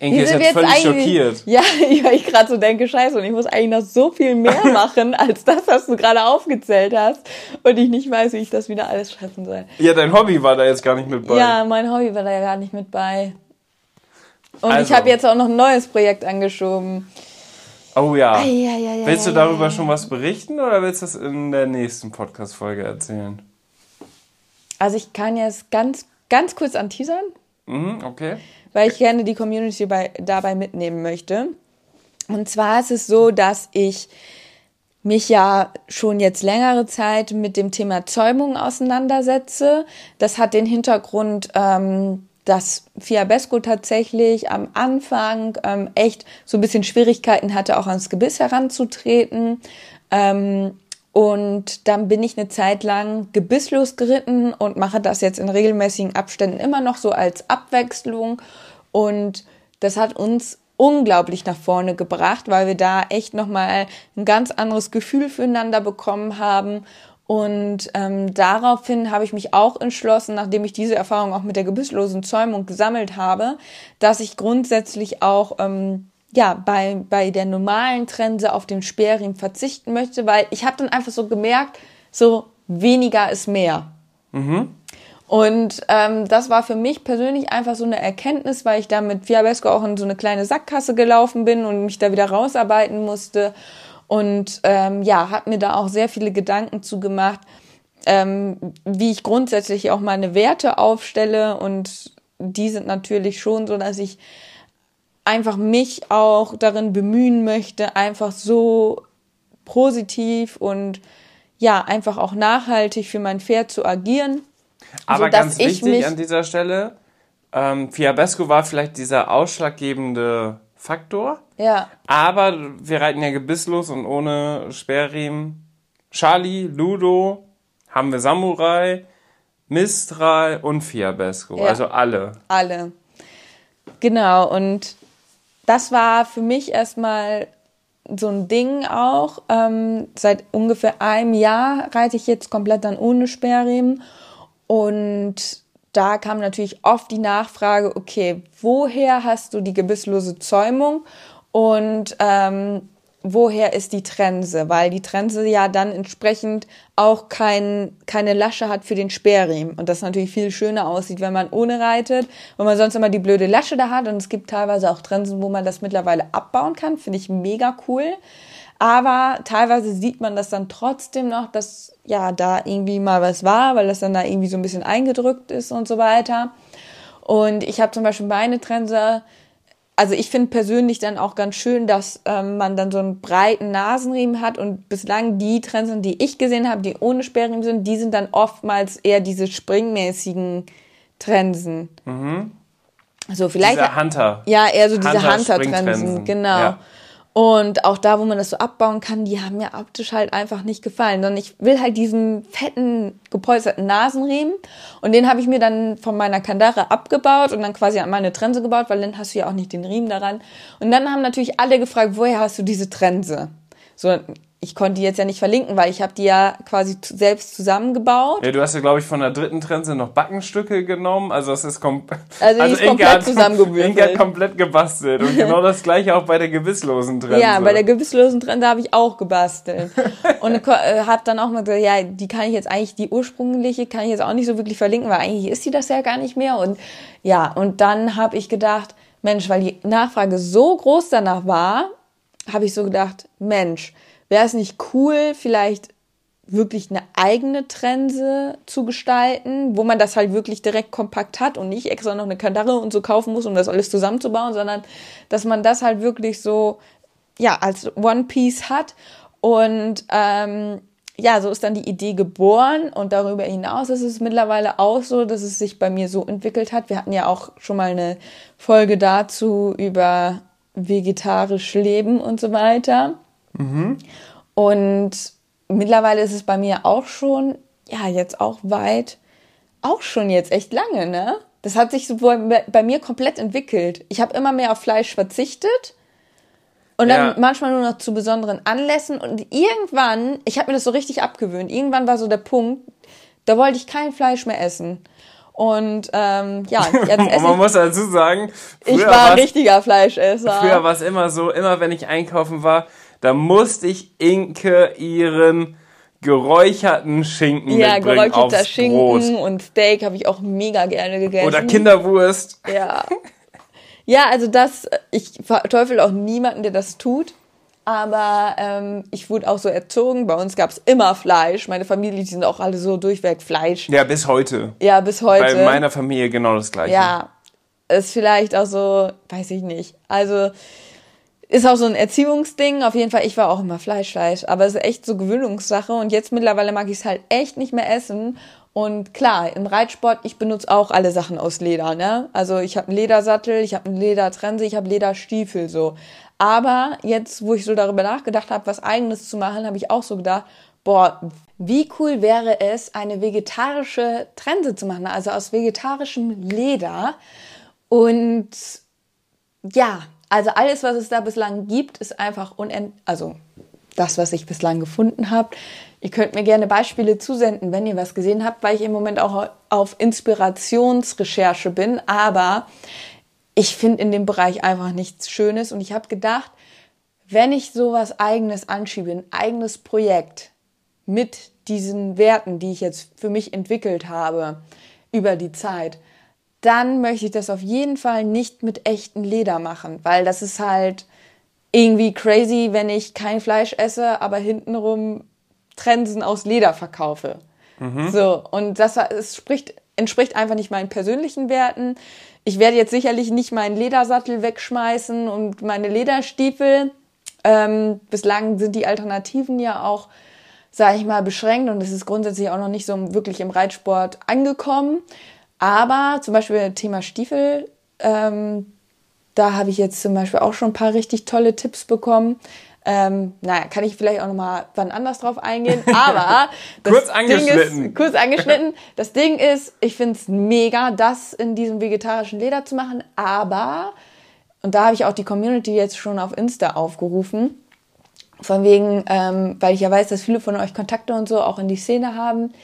Inge ist jetzt, jetzt völlig schockiert. Ja, weil ich gerade so denke, scheiße, und ich muss eigentlich noch so viel mehr machen, als das, was du gerade aufgezählt hast. Und ich nicht weiß, wie ich das wieder alles schaffen soll. Ja, dein Hobby war da jetzt gar nicht mit bei. Ja, mein Hobby war da ja gar nicht mit bei. Und also. ich habe jetzt auch noch ein neues Projekt angeschoben. Oh ja. Ei, willst du darüber schon was berichten oder willst du das in der nächsten Podcast-Folge erzählen? Also ich kann jetzt ganz, ganz kurz anteasern. Mhm, okay. Weil ich gerne die Community bei, dabei mitnehmen möchte. Und zwar ist es so, dass ich mich ja schon jetzt längere Zeit mit dem Thema Zäumung auseinandersetze. Das hat den Hintergrund, ähm, dass Fiabesco tatsächlich am Anfang ähm, echt so ein bisschen Schwierigkeiten hatte, auch ans Gebiss heranzutreten. Ähm, und dann bin ich eine Zeit lang gebisslos geritten und mache das jetzt in regelmäßigen Abständen immer noch so als Abwechslung. Und das hat uns unglaublich nach vorne gebracht, weil wir da echt nochmal ein ganz anderes Gefühl füreinander bekommen haben. Und ähm, daraufhin habe ich mich auch entschlossen, nachdem ich diese Erfahrung auch mit der gebisslosen Zäumung gesammelt habe, dass ich grundsätzlich auch ähm, ja, bei, bei der normalen Trense auf den Sperrriemen verzichten möchte, weil ich habe dann einfach so gemerkt, so weniger ist mehr. Mhm. Und ähm, das war für mich persönlich einfach so eine Erkenntnis, weil ich da mit Fiabesco auch in so eine kleine Sackgasse gelaufen bin und mich da wieder rausarbeiten musste. Und ähm, ja, habe mir da auch sehr viele Gedanken zu gemacht, ähm, wie ich grundsätzlich auch meine Werte aufstelle. Und die sind natürlich schon so, dass ich einfach mich auch darin bemühen möchte, einfach so positiv und ja, einfach auch nachhaltig für mein Pferd zu agieren. Aber ganz wichtig an dieser Stelle, ähm, Fiabesco war vielleicht dieser ausschlaggebende Faktor. Ja. Aber wir reiten ja gebisslos und ohne Sperrriemen. Charlie, Ludo, haben wir Samurai, Mistral und Fiabesco. Ja. Also alle. Alle. Genau. Und das war für mich erstmal so ein Ding auch. Ähm, seit ungefähr einem Jahr reite ich jetzt komplett dann ohne Sperrriemen. Und da kam natürlich oft die Nachfrage, okay, woher hast du die gebisslose Zäumung? Und ähm, woher ist die Trense, weil die Trense ja dann entsprechend auch kein, keine Lasche hat für den Sperrriemen und das natürlich viel schöner aussieht, wenn man ohne reitet, wenn man sonst immer die blöde Lasche da hat und es gibt teilweise auch Trensen, wo man das mittlerweile abbauen kann, finde ich mega cool. Aber teilweise sieht man das dann trotzdem noch, dass ja da irgendwie mal was war, weil das dann da irgendwie so ein bisschen eingedrückt ist und so weiter. Und ich habe zum Beispiel meine Trense also ich finde persönlich dann auch ganz schön, dass ähm, man dann so einen breiten Nasenriemen hat und bislang die Trensen, die ich gesehen habe, die ohne Sperrriemen sind, die sind dann oftmals eher diese springmäßigen Trensen. Mhm. So vielleicht. Diese Hunter. Ja, eher so diese Hunter-Trensen, Hunter genau. Ja. Und auch da, wo man das so abbauen kann, die haben mir optisch halt einfach nicht gefallen. Sondern ich will halt diesen fetten, gepolsterten Nasenriemen. Und den habe ich mir dann von meiner Kandare abgebaut und dann quasi an meine Trense gebaut, weil dann hast du ja auch nicht den Riemen daran. Und dann haben natürlich alle gefragt, woher hast du diese Trense? So, ich konnte die jetzt ja nicht verlinken, weil ich habe die ja quasi selbst zusammengebaut. Ja, du hast ja, glaube ich, von der dritten Trense noch Backenstücke genommen. Also es ist, kom also also ist komplett hat, zusammengewürfelt. Inge hat komplett gebastelt. Und genau das gleiche auch bei der gewisslosen Trense. Ja, bei der gewisslosen Trense habe ich auch gebastelt. und äh, habe dann auch mal gesagt, ja, die kann ich jetzt eigentlich, die ursprüngliche kann ich jetzt auch nicht so wirklich verlinken, weil eigentlich ist die das ja gar nicht mehr. Und ja, und dann habe ich gedacht, Mensch, weil die Nachfrage so groß danach war, habe ich so gedacht, Mensch, wäre es nicht cool, vielleicht wirklich eine eigene Trense zu gestalten, wo man das halt wirklich direkt kompakt hat und nicht extra noch eine Kandare und so kaufen muss, um das alles zusammenzubauen, sondern dass man das halt wirklich so, ja, als One Piece hat. Und ähm, ja, so ist dann die Idee geboren und darüber hinaus ist es mittlerweile auch so, dass es sich bei mir so entwickelt hat. Wir hatten ja auch schon mal eine Folge dazu über vegetarisch Leben und so weiter. Mhm. Und mittlerweile ist es bei mir auch schon, ja, jetzt auch weit, auch schon jetzt echt lange, ne? Das hat sich so bei, bei mir komplett entwickelt. Ich habe immer mehr auf Fleisch verzichtet und dann ja. manchmal nur noch zu besonderen Anlässen. Und irgendwann, ich habe mir das so richtig abgewöhnt, irgendwann war so der Punkt, da wollte ich kein Fleisch mehr essen. Und ähm, ja, jetzt esse man muss dazu sagen, ich war ein richtiger Fleischesser. Früher war es immer so, immer wenn ich einkaufen war, da musste ich Inke ihren geräucherten Schinken ja, mitbringen geräucherter aufs Schinken Brot. und Steak habe ich auch mega gerne gegessen. Oder Kinderwurst. Ja. Ja, also das, ich verteufel auch niemanden, der das tut. Aber ähm, ich wurde auch so erzogen. Bei uns gab es immer Fleisch. Meine Familie, die sind auch alle so durchweg Fleisch. Ja, bis heute. Ja, bis heute. Bei meiner Familie genau das gleiche. Ja, ist vielleicht auch so, weiß ich nicht. Also ist auch so ein Erziehungsding. Auf jeden Fall, ich war auch immer Fleisch, Fleisch. Aber es ist echt so Gewöhnungssache. Und jetzt mittlerweile mag ich es halt echt nicht mehr essen. Und klar, im Reitsport, ich benutze auch alle Sachen aus Leder, ne? Also ich habe einen Ledersattel, ich habe einen Ledertrense, ich habe Lederstiefel so. Aber jetzt, wo ich so darüber nachgedacht habe, was eigenes zu machen, habe ich auch so gedacht, boah, wie cool wäre es, eine vegetarische Trense zu machen, also aus vegetarischem Leder. Und ja, also alles, was es da bislang gibt, ist einfach unend, also das, was ich bislang gefunden habe, Ihr könnt mir gerne Beispiele zusenden, wenn ihr was gesehen habt, weil ich im Moment auch auf Inspirationsrecherche bin. Aber ich finde in dem Bereich einfach nichts Schönes. Und ich habe gedacht, wenn ich sowas eigenes anschiebe, ein eigenes Projekt mit diesen Werten, die ich jetzt für mich entwickelt habe über die Zeit, dann möchte ich das auf jeden Fall nicht mit echtem Leder machen, weil das ist halt irgendwie crazy, wenn ich kein Fleisch esse, aber hintenrum Trensen aus Leder verkaufe. Mhm. So, und das es spricht, entspricht einfach nicht meinen persönlichen Werten. Ich werde jetzt sicherlich nicht meinen Ledersattel wegschmeißen und meine Lederstiefel. Ähm, bislang sind die Alternativen ja auch, sage ich mal, beschränkt und es ist grundsätzlich auch noch nicht so wirklich im Reitsport angekommen. Aber zum Beispiel Thema Stiefel, ähm, da habe ich jetzt zum Beispiel auch schon ein paar richtig tolle Tipps bekommen. Ähm, naja, kann ich vielleicht auch nochmal wann anders drauf eingehen. Aber kurz angeschnitten. Ist, kurz angeschnitten. Das Ding ist, ich finde es mega, das in diesem vegetarischen Leder zu machen. Aber, und da habe ich auch die Community jetzt schon auf Insta aufgerufen, von wegen, ähm, weil ich ja weiß, dass viele von euch Kontakte und so auch in die Szene haben.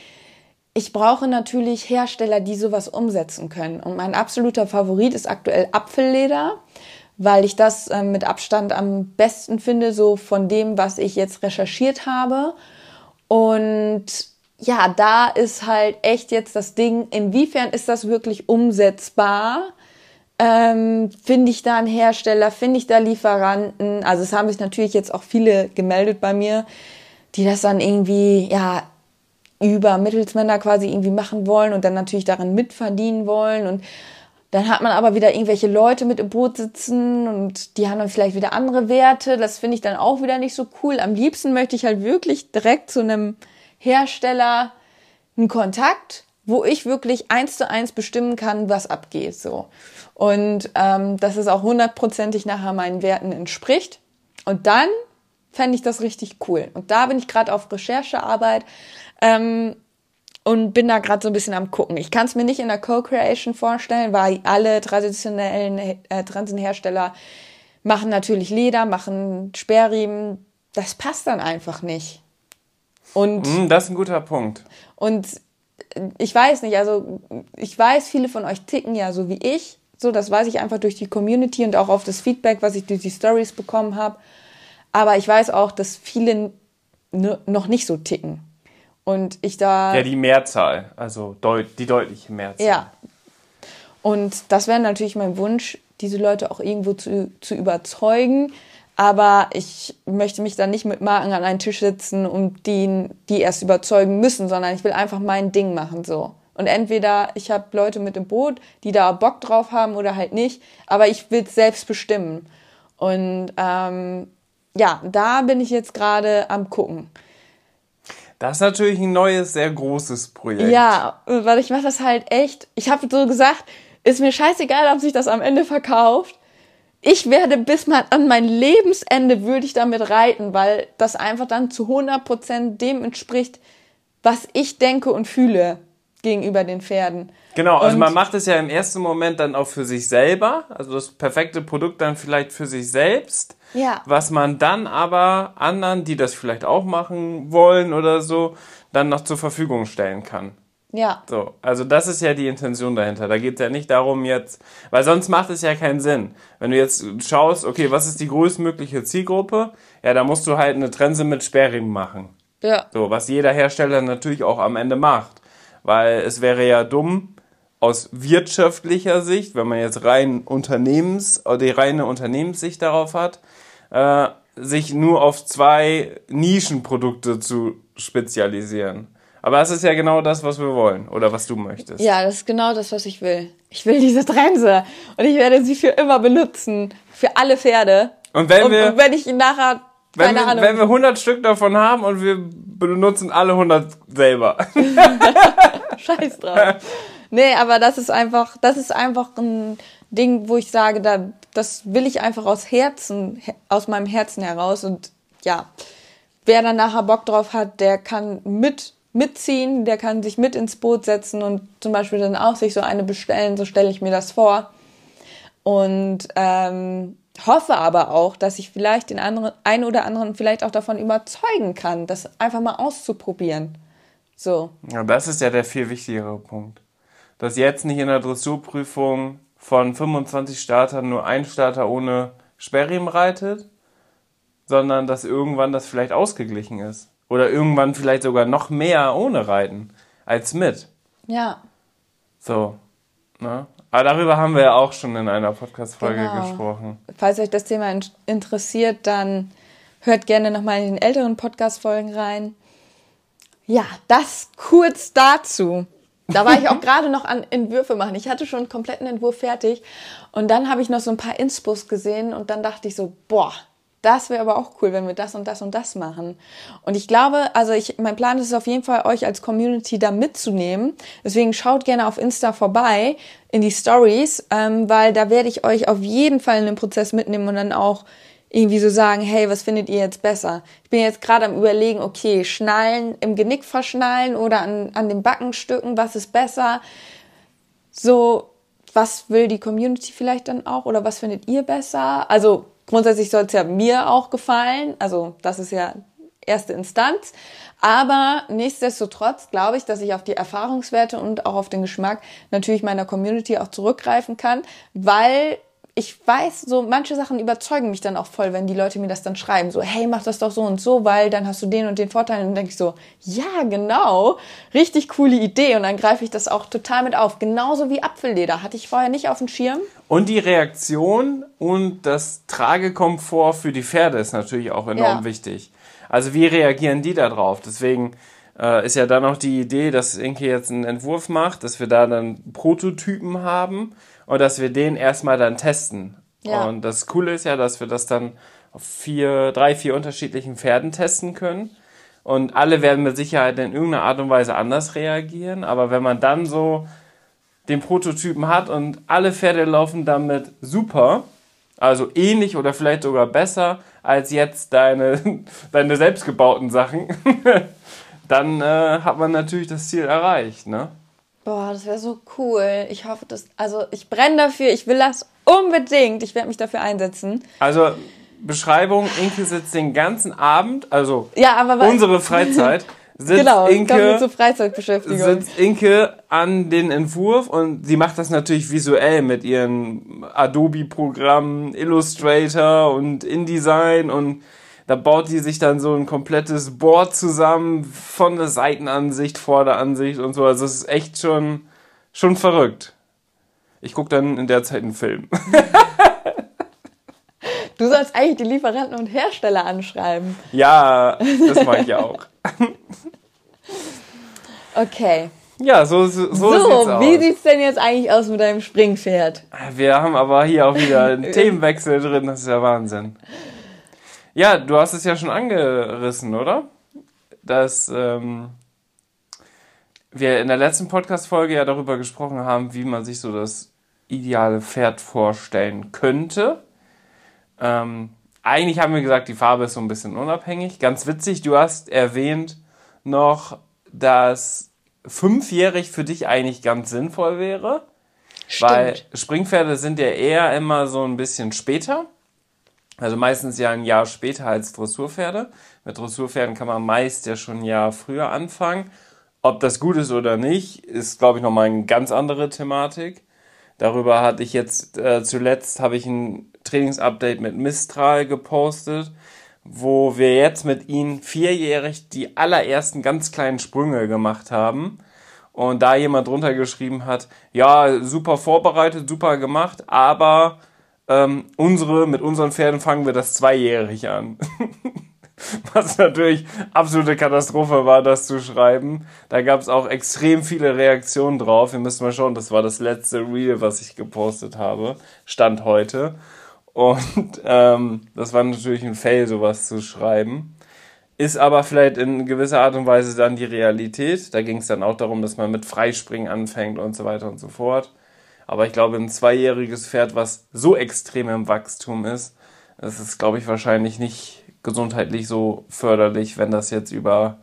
Ich brauche natürlich Hersteller, die sowas umsetzen können. Und mein absoluter Favorit ist aktuell Apfelleder weil ich das äh, mit Abstand am besten finde, so von dem, was ich jetzt recherchiert habe. Und ja, da ist halt echt jetzt das Ding, inwiefern ist das wirklich umsetzbar? Ähm, finde ich da einen Hersteller, finde ich da Lieferanten? Also es haben sich natürlich jetzt auch viele gemeldet bei mir, die das dann irgendwie, ja, über Mittelsmänner quasi irgendwie machen wollen und dann natürlich daran mitverdienen wollen und dann hat man aber wieder irgendwelche Leute mit im Boot sitzen und die haben dann vielleicht wieder andere Werte. Das finde ich dann auch wieder nicht so cool. Am liebsten möchte ich halt wirklich direkt zu einem Hersteller einen Kontakt, wo ich wirklich eins zu eins bestimmen kann, was abgeht. So. Und ähm, dass es auch hundertprozentig nachher meinen Werten entspricht. Und dann fände ich das richtig cool. Und da bin ich gerade auf Recherchearbeit. Ähm, und bin da gerade so ein bisschen am gucken. Ich kann es mir nicht in der Co-Creation vorstellen, weil alle traditionellen äh, Transenhersteller machen natürlich Leder, machen Sperrriemen. Das passt dann einfach nicht. Und mm, das ist ein guter Punkt. Und ich weiß nicht, also ich weiß, viele von euch ticken ja so wie ich. So, das weiß ich einfach durch die Community und auch auf das Feedback, was ich durch die Stories bekommen habe. Aber ich weiß auch, dass viele noch nicht so ticken. Und ich da. Ja, die Mehrzahl, also deut die deutliche Mehrzahl. Ja. Und das wäre natürlich mein Wunsch, diese Leute auch irgendwo zu, zu überzeugen. Aber ich möchte mich dann nicht mit Marken an einen Tisch sitzen und die, die erst überzeugen müssen, sondern ich will einfach mein Ding machen so. Und entweder ich habe Leute mit im Boot, die da Bock drauf haben oder halt nicht, aber ich will es selbst bestimmen. Und ähm, ja, da bin ich jetzt gerade am gucken. Das ist natürlich ein neues, sehr großes Projekt. Ja, weil ich mache das halt echt. Ich habe so gesagt, ist mir scheißegal, ob sich das am Ende verkauft. Ich werde bis mal an mein Lebensende würde ich damit reiten, weil das einfach dann zu 100% dem entspricht, was ich denke und fühle gegenüber den Pferden. Genau, also und man macht es ja im ersten Moment dann auch für sich selber, also das perfekte Produkt dann vielleicht für sich selbst. Ja. Was man dann aber anderen, die das vielleicht auch machen wollen oder so, dann noch zur Verfügung stellen kann. Ja. So, also das ist ja die Intention dahinter. Da geht es ja nicht darum jetzt, weil sonst macht es ja keinen Sinn. Wenn du jetzt schaust, okay, was ist die größtmögliche Zielgruppe? Ja, da musst du halt eine Trense mit Sperrriemen machen. Ja. So, was jeder Hersteller natürlich auch am Ende macht. Weil es wäre ja dumm, aus wirtschaftlicher Sicht, wenn man jetzt rein Unternehmens, die reine Unternehmenssicht darauf hat, äh, sich nur auf zwei Nischenprodukte zu spezialisieren. Aber das ist ja genau das, was wir wollen oder was du möchtest. Ja, das ist genau das, was ich will. Ich will diese Trense und ich werde sie für immer benutzen. Für alle Pferde. Und wenn wir. Und, und wenn ich ihn nachher. Wenn wir, Ahnung. wenn wir 100 Stück davon haben und wir benutzen alle 100 selber. Scheiß drauf. Nee, aber das ist einfach, das ist einfach ein Ding, wo ich sage, da, das will ich einfach aus Herzen, aus meinem Herzen heraus und ja, wer dann nachher Bock drauf hat, der kann mit mitziehen, der kann sich mit ins Boot setzen und zum Beispiel dann auch sich so eine bestellen, so stelle ich mir das vor. Und ähm, hoffe aber auch, dass ich vielleicht den anderen, einen oder anderen vielleicht auch davon überzeugen kann, das einfach mal auszuprobieren. So. Ja, das ist ja der viel wichtigere Punkt. Dass jetzt nicht in der Dressurprüfung von 25 Startern nur ein Starter ohne Sperrriemen reitet, sondern dass irgendwann das vielleicht ausgeglichen ist. Oder irgendwann vielleicht sogar noch mehr ohne Reiten als mit. Ja. So. Ne? Aber darüber haben wir ja auch schon in einer Podcast-Folge genau. gesprochen. Falls euch das Thema interessiert, dann hört gerne nochmal in den älteren Podcast-Folgen rein. Ja, das kurz dazu. Da war ich auch gerade noch an Entwürfe machen. Ich hatte schon einen kompletten Entwurf fertig und dann habe ich noch so ein paar Inspos gesehen und dann dachte ich so, boah, das wäre aber auch cool, wenn wir das und das und das machen. Und ich glaube, also ich, mein Plan ist es auf jeden Fall, euch als Community da mitzunehmen. Deswegen schaut gerne auf Insta vorbei in die Stories, ähm, weil da werde ich euch auf jeden Fall in den Prozess mitnehmen und dann auch irgendwie so sagen, hey, was findet ihr jetzt besser? Ich bin jetzt gerade am überlegen, okay, Schnallen im Genick verschnallen oder an, an den Backenstücken, was ist besser? So, was will die Community vielleicht dann auch oder was findet ihr besser? Also grundsätzlich soll es ja mir auch gefallen. Also das ist ja erste Instanz. Aber nichtsdestotrotz glaube ich, dass ich auf die Erfahrungswerte und auch auf den Geschmack natürlich meiner Community auch zurückgreifen kann, weil ich weiß, so manche Sachen überzeugen mich dann auch voll, wenn die Leute mir das dann schreiben, so, hey, mach das doch so und so, weil dann hast du den und den Vorteil. Und dann denke ich so, ja, genau, richtig coole Idee. Und dann greife ich das auch total mit auf. Genauso wie Apfelleder, hatte ich vorher nicht auf dem Schirm. Und die Reaktion und das Tragekomfort für die Pferde ist natürlich auch enorm ja. wichtig. Also wie reagieren die da drauf? Deswegen äh, ist ja dann auch die Idee, dass Inke jetzt einen Entwurf macht, dass wir da dann Prototypen haben und dass wir den erstmal dann testen. Ja. Und das Coole ist ja, dass wir das dann auf vier, drei, vier unterschiedlichen Pferden testen können. Und alle werden mit Sicherheit in irgendeiner Art und Weise anders reagieren. Aber wenn man dann so den Prototypen hat und alle Pferde laufen damit super, also ähnlich oder vielleicht sogar besser als jetzt deine, deine selbstgebauten Sachen, dann äh, hat man natürlich das Ziel erreicht, ne? Boah, das wäre so cool. Ich hoffe, dass. Also, ich brenne dafür. Ich will das unbedingt. Ich werde mich dafür einsetzen. Also, Beschreibung: Inke sitzt den ganzen Abend, also ja, aber unsere Freizeit. Sitzt genau, Inke, zur Freizeitbeschäftigung. sitzt Inke an den Entwurf und sie macht das natürlich visuell mit ihren Adobe-Programmen, Illustrator und InDesign und da baut die sich dann so ein komplettes Board zusammen von der Seitenansicht, Vorderansicht und so. Also es ist echt schon, schon verrückt. Ich gucke dann in der Zeit einen Film. Du sollst eigentlich die Lieferanten und Hersteller anschreiben. Ja, das mache ich auch. Okay. Ja, so, so, so, So, sieht's aus. wie sieht's denn jetzt eigentlich aus mit deinem Springpferd? Wir haben aber hier auch wieder einen Themenwechsel drin, das ist ja Wahnsinn. Ja, du hast es ja schon angerissen, oder? Dass ähm, wir in der letzten Podcast-Folge ja darüber gesprochen haben, wie man sich so das ideale Pferd vorstellen könnte. Ähm, eigentlich haben wir gesagt, die Farbe ist so ein bisschen unabhängig. Ganz witzig, du hast erwähnt noch, dass fünfjährig für dich eigentlich ganz sinnvoll wäre. Weil Springpferde sind ja eher immer so ein bisschen später. Also meistens ja ein Jahr später als Dressurpferde. Mit Dressurpferden kann man meist ja schon ein Jahr früher anfangen. Ob das gut ist oder nicht, ist, glaube ich, nochmal eine ganz andere Thematik. Darüber hatte ich jetzt äh, zuletzt habe ich ein Trainingsupdate mit Mistral gepostet, wo wir jetzt mit ihnen vierjährig die allerersten ganz kleinen Sprünge gemacht haben. Und da jemand drunter geschrieben hat, ja, super vorbereitet, super gemacht, aber ähm, unsere, mit unseren Pferden fangen wir das zweijährig an. Was natürlich absolute Katastrophe war, das zu schreiben. Da gab es auch extrem viele Reaktionen drauf. Ihr müsst mal schauen, das war das letzte Reel, was ich gepostet habe. Stand heute. Und ähm, das war natürlich ein Fail, sowas zu schreiben. Ist aber vielleicht in gewisser Art und Weise dann die Realität. Da ging es dann auch darum, dass man mit Freispringen anfängt und so weiter und so fort. Aber ich glaube, ein zweijähriges Pferd, was so extrem im Wachstum ist, das ist, glaube ich, wahrscheinlich nicht gesundheitlich so förderlich, wenn das jetzt über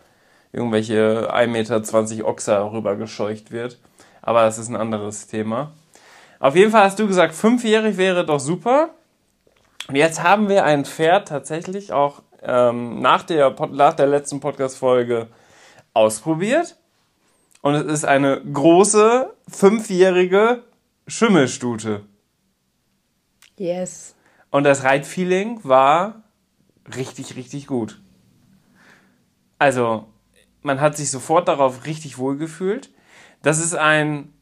irgendwelche 1,20 Meter Ochser rübergescheucht wird. Aber das ist ein anderes Thema. Auf jeden Fall hast du gesagt, fünfjährig wäre doch super. Und jetzt haben wir ein Pferd tatsächlich auch ähm, nach, der, nach der letzten Podcast-Folge ausprobiert. Und es ist eine große, fünfjährige Schimmelstute. Yes. Und das Reitfeeling war richtig, richtig gut. Also, man hat sich sofort darauf richtig wohl gefühlt. Das ist ein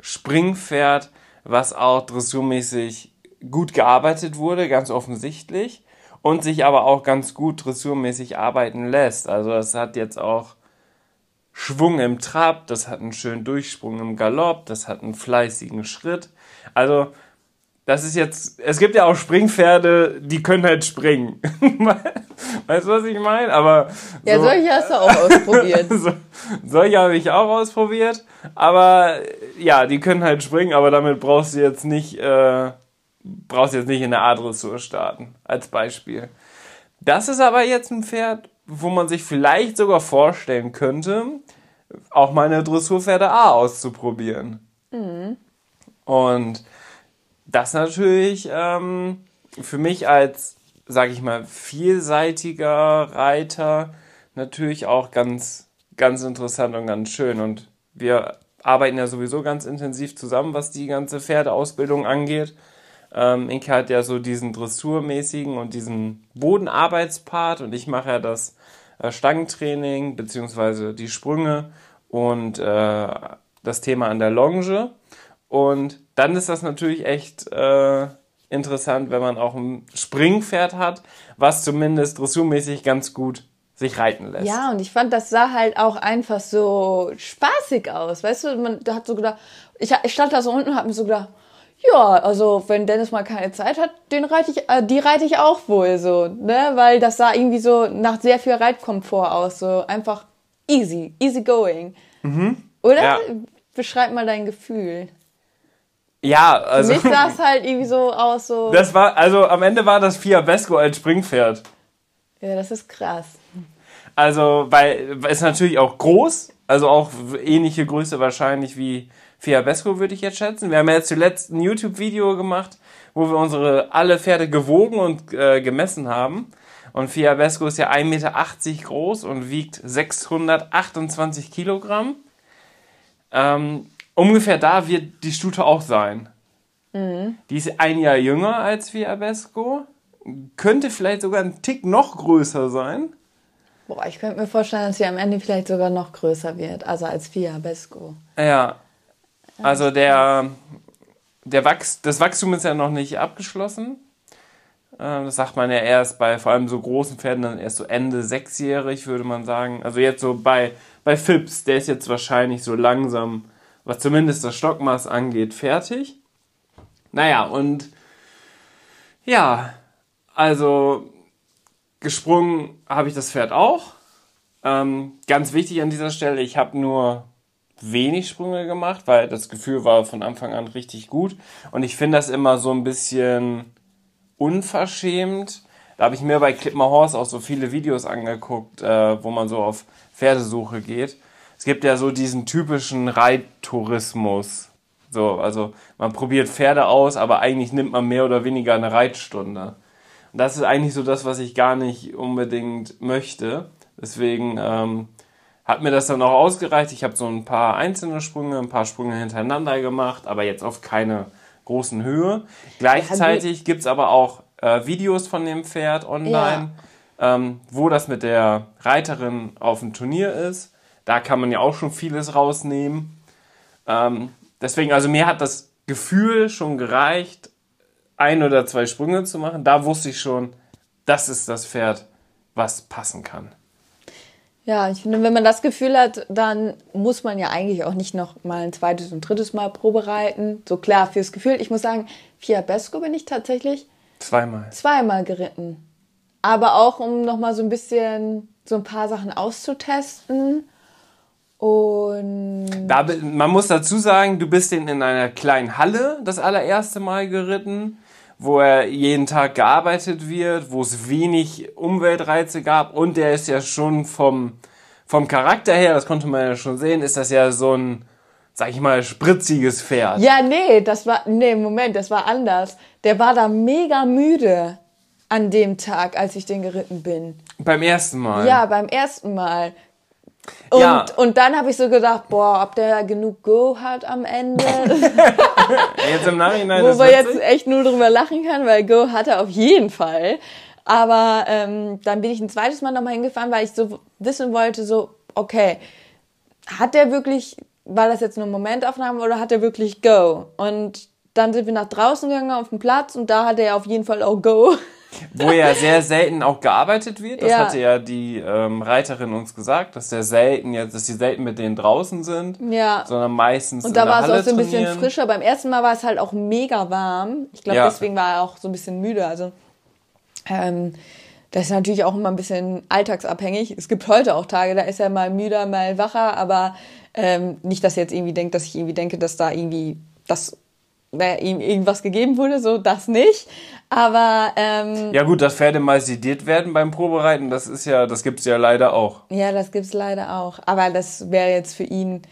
Springpferd, was auch dressurmäßig gut gearbeitet wurde, ganz offensichtlich. Und sich aber auch ganz gut dressurmäßig arbeiten lässt. Also, es hat jetzt auch Schwung im Trab, das hat einen schönen Durchsprung im Galopp, das hat einen fleißigen Schritt. Also, das ist jetzt, es gibt ja auch Springpferde, die können halt springen. weißt du, was ich meine? Aber Ja, so, solche hast du auch ausprobiert. so, solche habe ich auch ausprobiert. Aber ja, die können halt springen, aber damit brauchst du jetzt nicht, äh, brauchst du jetzt nicht in der A-Dressur starten, als Beispiel. Das ist aber jetzt ein Pferd, wo man sich vielleicht sogar vorstellen könnte, auch mal eine Dressurpferde A auszuprobieren. Und das natürlich ähm, für mich als, sag ich mal, vielseitiger Reiter natürlich auch ganz, ganz interessant und ganz schön. Und wir arbeiten ja sowieso ganz intensiv zusammen, was die ganze Pferdeausbildung angeht. Ähm, Inke hat ja so diesen dressurmäßigen und diesen Bodenarbeitspart und ich mache ja das äh, Stangentraining beziehungsweise die Sprünge und äh, das Thema an der Longe. Und dann ist das natürlich echt äh, interessant, wenn man auch ein Springpferd hat, was zumindest dressurmäßig ganz gut sich reiten lässt. Ja, und ich fand, das sah halt auch einfach so spaßig aus. Weißt du, man hat so gedacht, ich, ich stand da so unten und hab mir so gedacht, ja, also wenn Dennis mal keine Zeit hat, den reite ich, äh, die reite ich auch wohl so, ne? Weil das sah irgendwie so nach sehr viel Reitkomfort aus, so einfach easy, easy going. Oder? Ja. Beschreib mal dein Gefühl. Ja, also Für mich sah es halt irgendwie so aus, so. das war also am Ende war das Fiabesco als Springpferd. ja, das ist krass. Also, weil es ist natürlich auch groß, also auch ähnliche Größe wahrscheinlich wie Fiabesco, würde ich jetzt schätzen. Wir haben ja jetzt zuletzt ein YouTube-Video gemacht, wo wir unsere alle Pferde gewogen und äh, gemessen haben. Und Fiabesco ist ja 1,80 Meter groß und wiegt 628 Kilogramm. Ähm, ungefähr da wird die Stute auch sein. Die ist ein Jahr jünger als Fiabesco. Könnte vielleicht sogar ein Tick noch größer sein. Boah, ich könnte mir vorstellen, dass sie am Ende vielleicht sogar noch größer wird, also als Fiabesco. Ja. Also der, der Wachs, das Wachstum ist ja noch nicht abgeschlossen. Äh, Das sagt man ja erst bei vor allem so großen Pferden dann erst so Ende sechsjährig, würde man sagen. Also jetzt so bei, bei Phipps, der ist jetzt wahrscheinlich so langsam, was zumindest das Stockmaß angeht, fertig. Naja, und ja, also gesprungen habe ich das Pferd auch. Ähm, ganz wichtig an dieser Stelle, ich habe nur wenig Sprünge gemacht, weil das Gefühl war von Anfang an richtig gut. Und ich finde das immer so ein bisschen unverschämt. Da habe ich mir bei Clipmer Horse auch so viele Videos angeguckt, äh, wo man so auf Pferdesuche geht. Es gibt ja so diesen typischen Reittourismus. So, also man probiert Pferde aus, aber eigentlich nimmt man mehr oder weniger eine Reitstunde. Und das ist eigentlich so das, was ich gar nicht unbedingt möchte. Deswegen ähm, hat mir das dann auch ausgereicht. Ich habe so ein paar einzelne Sprünge, ein paar Sprünge hintereinander gemacht, aber jetzt auf keine großen Höhe. Gleichzeitig gibt's aber auch äh, Videos von dem Pferd online, ähm, wo das mit der Reiterin auf dem Turnier ist. Da kann man ja auch schon vieles rausnehmen. Ähm, deswegen, also mir hat das Gefühl schon gereicht, ein oder zwei Sprünge zu machen. Da wusste ich schon, das ist das Pferd, was passen kann. Ja, ich finde, wenn man das Gefühl hat, dann muss man ja eigentlich auch nicht noch mal ein zweites und drittes Mal Probe reiten. So klar, fürs Gefühl. Ich muss sagen, Fiabesco bin ich tatsächlich Zweimal. zweimal geritten. Aber auch, um noch mal so ein bisschen so ein paar Sachen auszutesten. Und Da, man muss dazu sagen, du bist den in einer kleinen Halle das allererste Mal geritten, wo er jeden Tag gearbeitet wird, wo es wenig Umweltreize gab und der ist ja schon vom, vom Charakter her, das konnte man ja schon sehen, ist das ja so ein, sag ich mal, spritziges Pferd. ja, nee, das war, nee, Moment, das war anders. Der war da mega müde an dem Tag, als ich den geritten bin. Beim ersten Mal. Ja, beim ersten Mal. Und, Ja. und dann habe ich so gedacht, boah, ob der genug Go hat am Ende. Jetzt im Nachhinein Wo man jetzt echt nur drüber lachen kann, weil Go hat er auf jeden Fall. Aber ähm, dann bin ich ein zweites Mal nochmal hingefahren, weil ich so wissen wollte, so, okay, hat der wirklich, war das jetzt nur Momentaufnahme oder hat er wirklich Go? Und dann sind wir nach draußen gegangen auf den Platz und da hatte er auf jeden Fall auch Go. Wo ja sehr selten auch gearbeitet wird. Das Ja. hatte ja die ähm, Reiterin uns gesagt, dass der selten jetzt, dass die selten mit denen draußen sind, Ja. sondern meistens Und da war es auch so ein bisschen trainieren. frischer. Beim ersten Mal war es halt auch mega warm. Ich glaube, Ja. deswegen war er auch so ein bisschen müde. Also ähm, das ist natürlich auch immer ein bisschen alltagsabhängig. Es gibt heute auch Tage, da ist er mal müder, mal wacher, aber ähm, nicht, dass er jetzt irgendwie denkt, dass ich irgendwie denke, dass da irgendwie das naja, ihm irgendwas gegeben wurde, so das nicht. Aber ähm, Ja gut, dass Pferde mal sediert werden beim Probereiten, das ist ja, das gibt's ja leider auch. Ja, das gibt's leider auch. Aber das wäre jetzt für ihn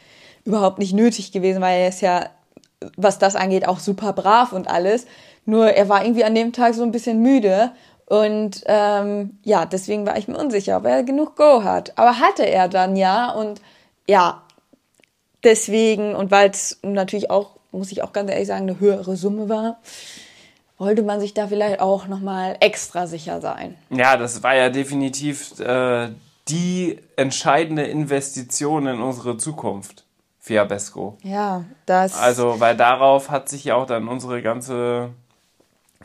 überhaupt nicht nötig gewesen, weil er ist ja, was das angeht, auch super brav und alles. Nur er war irgendwie an dem Tag so ein bisschen müde. Und ähm, ja, deswegen war ich mir unsicher, ob er genug Go hat. Aber hatte er dann ja. Und ja, deswegen, und weil es natürlich auch, muss ich auch ganz ehrlich sagen, eine höhere Summe war, wollte man sich da vielleicht auch nochmal extra sicher sein. Ja, das war ja definitiv äh, die entscheidende Investition in unsere Zukunft, Fiabesco. Ja, das. Also, weil darauf hat sich ja auch dann unsere ganze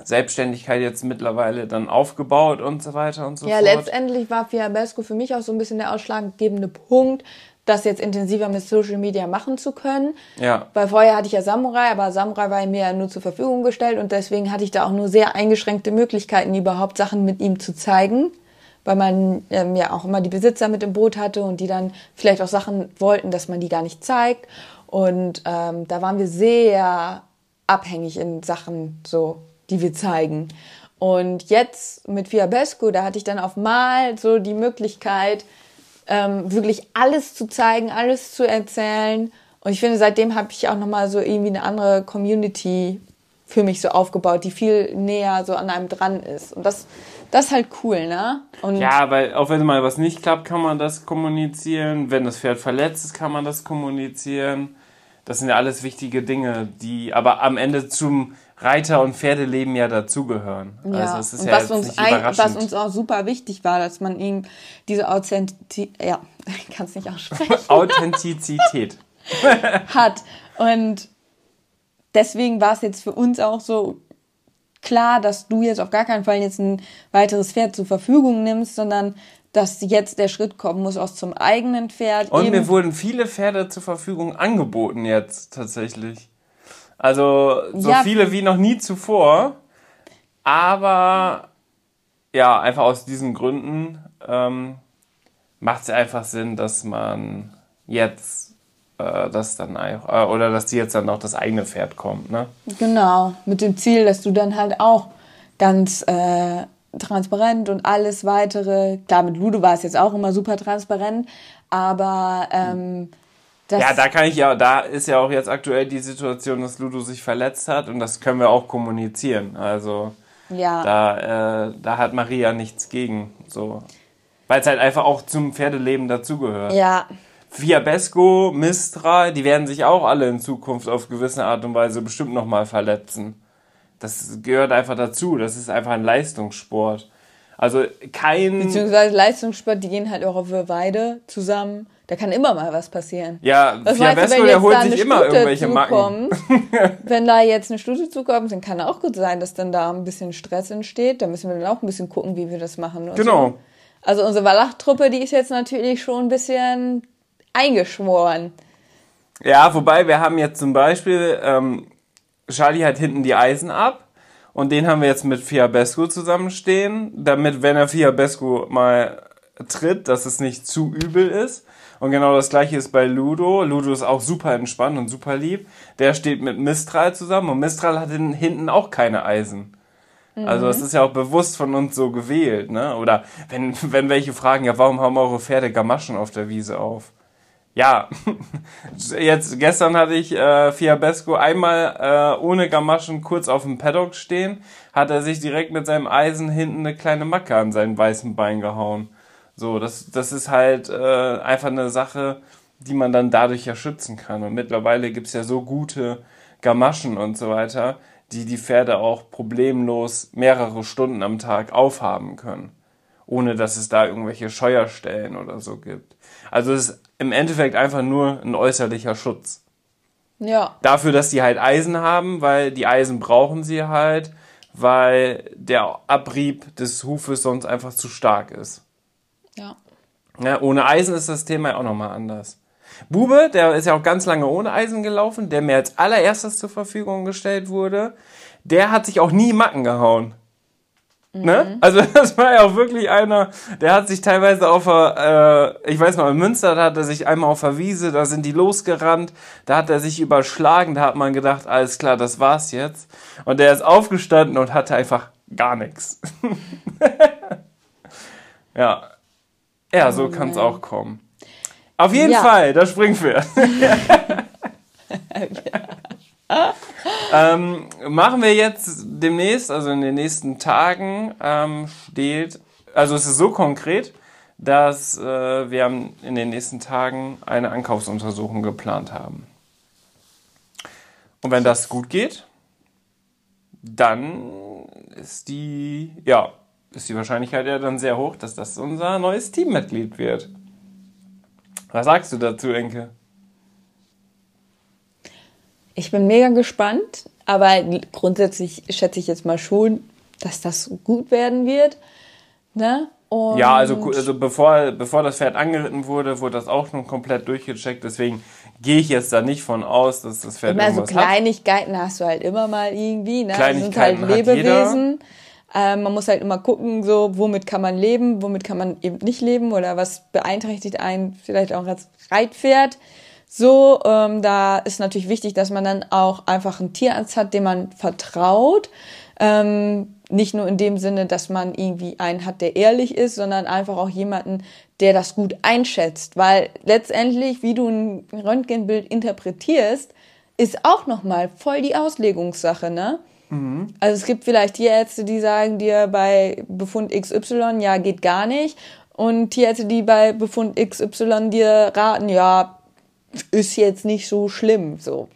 Selbstständigkeit jetzt mittlerweile dann aufgebaut und so weiter und so Ja, fort. letztendlich war Fiabesco für mich auch so ein bisschen der ausschlaggebende Punkt, das jetzt intensiver mit Social Media machen zu können. Ja. Weil vorher hatte ich ja Samurai, aber Samurai war mir ja nur zur Verfügung gestellt und deswegen hatte ich da auch nur sehr eingeschränkte Möglichkeiten, überhaupt Sachen mit ihm zu zeigen. Weil man ähm, ja auch immer die Besitzer mit im Boot hatte und die dann vielleicht auch Sachen wollten, dass man die gar nicht zeigt. Und ähm, da waren wir sehr abhängig in Sachen so, die wir zeigen. Und jetzt mit Fiabesco, da hatte ich dann auf mal so die Möglichkeit, ähm, wirklich alles zu zeigen, alles zu erzählen. Und ich finde, seitdem habe ich auch nochmal so irgendwie eine andere Community für mich so aufgebaut, die viel näher so an einem dran ist. Und das, das ist halt cool, ne? Und Ja, weil auch wenn mal was nicht klappt, kann man das kommunizieren. Wenn das Pferd verletzt ist, kann man das kommunizieren. Das sind ja alles wichtige Dinge, die aber am Ende zum Reiter- und Pferdeleben ja dazugehören. Ja, Also es ist und ja was uns, ein, was uns auch super wichtig war, dass man ihm diese Authentizität, ja, ich kann es nicht aussprechen, Authentizität. hat. Und deswegen war es jetzt für uns auch so klar, dass du jetzt auf gar keinen Fall jetzt ein weiteres Pferd zur Verfügung nimmst, sondern dass jetzt der Schritt kommen muss aus zum eigenen Pferd. Und mir wurden viele Pferde zur Verfügung angeboten jetzt tatsächlich. Also so ja. viele wie noch nie zuvor. Aber ja, einfach aus diesen Gründen ähm, macht es einfach Sinn, dass man jetzt äh, das dann einfach, äh, oder dass die jetzt dann auch das eigene Pferd kommt, ne? Genau, mit dem Ziel, dass du dann halt auch ganz äh, transparent und alles weitere, klar, mit Ludo war es jetzt auch immer super transparent, aber ähm, ja, da kann ich ja, da ist ja auch jetzt aktuell die Situation, dass Ludo sich verletzt hat und das können wir auch kommunizieren. Also ja. da, äh, da hat Maria nichts gegen. So. Weil es halt einfach auch zum Pferdeleben dazugehört. Ja. Fiabesco, Mistra, die werden sich auch alle in Zukunft auf gewisse Art und Weise bestimmt nochmal verletzen. Das gehört einfach dazu. Das ist einfach ein Leistungssport. Also kein. Beziehungsweise Leistungssport, die gehen halt auch auf Weide zusammen. Da kann immer mal was passieren. Ja, was Fiabesco, der holt sich immer Stute irgendwelche Macken. wenn da jetzt eine Stute zukommt, dann kann auch gut sein, dass dann da ein bisschen Stress entsteht. Da müssen wir dann auch ein bisschen gucken, wie wir das machen. genau. So. Also unsere Wallach-Truppe, die ist jetzt natürlich schon ein bisschen eingeschworen. Ja, wobei wir haben jetzt zum Beispiel, ähm, Charlie hat hinten die Eisen ab und den haben wir jetzt mit Fiabesco zusammenstehen, damit, wenn er Fiabesco mal tritt, dass es nicht zu übel ist. Und genau das gleiche ist bei Ludo. Ludo ist auch super entspannt und super lieb. Der steht mit Mistral zusammen und Mistral hat hinten auch keine Eisen. Also es ist ja auch bewusst von uns so gewählt, ne? Oder wenn, wenn welche fragen, ja, warum haben eure Pferde Gamaschen auf der Wiese auf? Ja, jetzt gestern hatte ich äh, Fiabesco einmal äh, ohne Gamaschen kurz auf dem Paddock stehen, hat er sich direkt mit seinem Eisen hinten eine kleine Macke an seinen weißen Bein gehauen. So, das, das ist halt äh, einfach eine Sache, die man dann dadurch ja schützen kann. Und mittlerweile gibt's ja so gute Gamaschen und so weiter, die die Pferde auch problemlos mehrere Stunden am Tag aufhaben können, ohne dass es da irgendwelche Scheuerstellen oder so gibt. Also es ist im Endeffekt einfach nur ein äußerlicher Schutz. Ja. Dafür, dass die halt Eisen haben, weil die Eisen brauchen sie halt, weil der Abrieb des Hufes sonst einfach zu stark ist. Ja. ja ohne Eisen ist das Thema ja auch nochmal anders. Bube, der ist ja auch ganz lange ohne Eisen gelaufen, der mir als allererstes zur Verfügung gestellt wurde, der hat sich auch nie Macken gehauen. Mhm. Ne? Also das war ja auch wirklich einer, der hat sich teilweise auf der, äh, ich weiß noch, in Münster, da hat er sich einmal auf der Wiese, da sind die losgerannt, da hat er sich überschlagen, da hat man gedacht, alles klar, das war's jetzt. Und der ist aufgestanden und hatte einfach gar nichts. ja. Ja, so oh, kann es auch kommen. Auf jeden ja. Fall, das Springpferd. ähm, machen wir jetzt demnächst, also in den nächsten Tagen, ähm, steht, also es ist so konkret, dass äh, wir in den nächsten Tagen eine Ankaufsuntersuchung geplant haben. Und wenn das gut geht, dann ist die, ja, ist die Wahrscheinlichkeit ja dann sehr hoch, dass das unser neues Teammitglied wird. Was sagst du dazu, Enke? Ich bin mega gespannt, aber grundsätzlich schätze ich jetzt mal schon, dass das gut werden wird. Ne? Und ja, also, also bevor, bevor das Pferd angeritten wurde, wurde das auch schon komplett durchgecheckt. Deswegen gehe ich jetzt da nicht von aus, dass das Pferd immer irgendwas so Kleinigkeiten hat. hast du halt immer mal irgendwie. Ne? Kleinigkeiten das sind halt Lebewesen. Ähm, man muss halt immer gucken, so womit kann man leben, womit kann man eben nicht leben oder was beeinträchtigt einen vielleicht auch als Reitpferd. So, ähm, da ist natürlich wichtig, dass man dann auch einfach einen Tierarzt hat, dem man vertraut. Ähm, nicht nur in dem Sinne, dass man irgendwie einen hat, der ehrlich ist, sondern einfach auch jemanden, der das gut einschätzt. Weil letztendlich, wie du ein Röntgenbild interpretierst, ist auch nochmal voll die Auslegungssache, ne? Mhm. Also es gibt vielleicht Tierärzte, die sagen dir bei Befund XY, ja, geht gar nicht. Und Tierärzte, die bei Befund XY dir raten, ja, ist jetzt nicht so schlimm, so.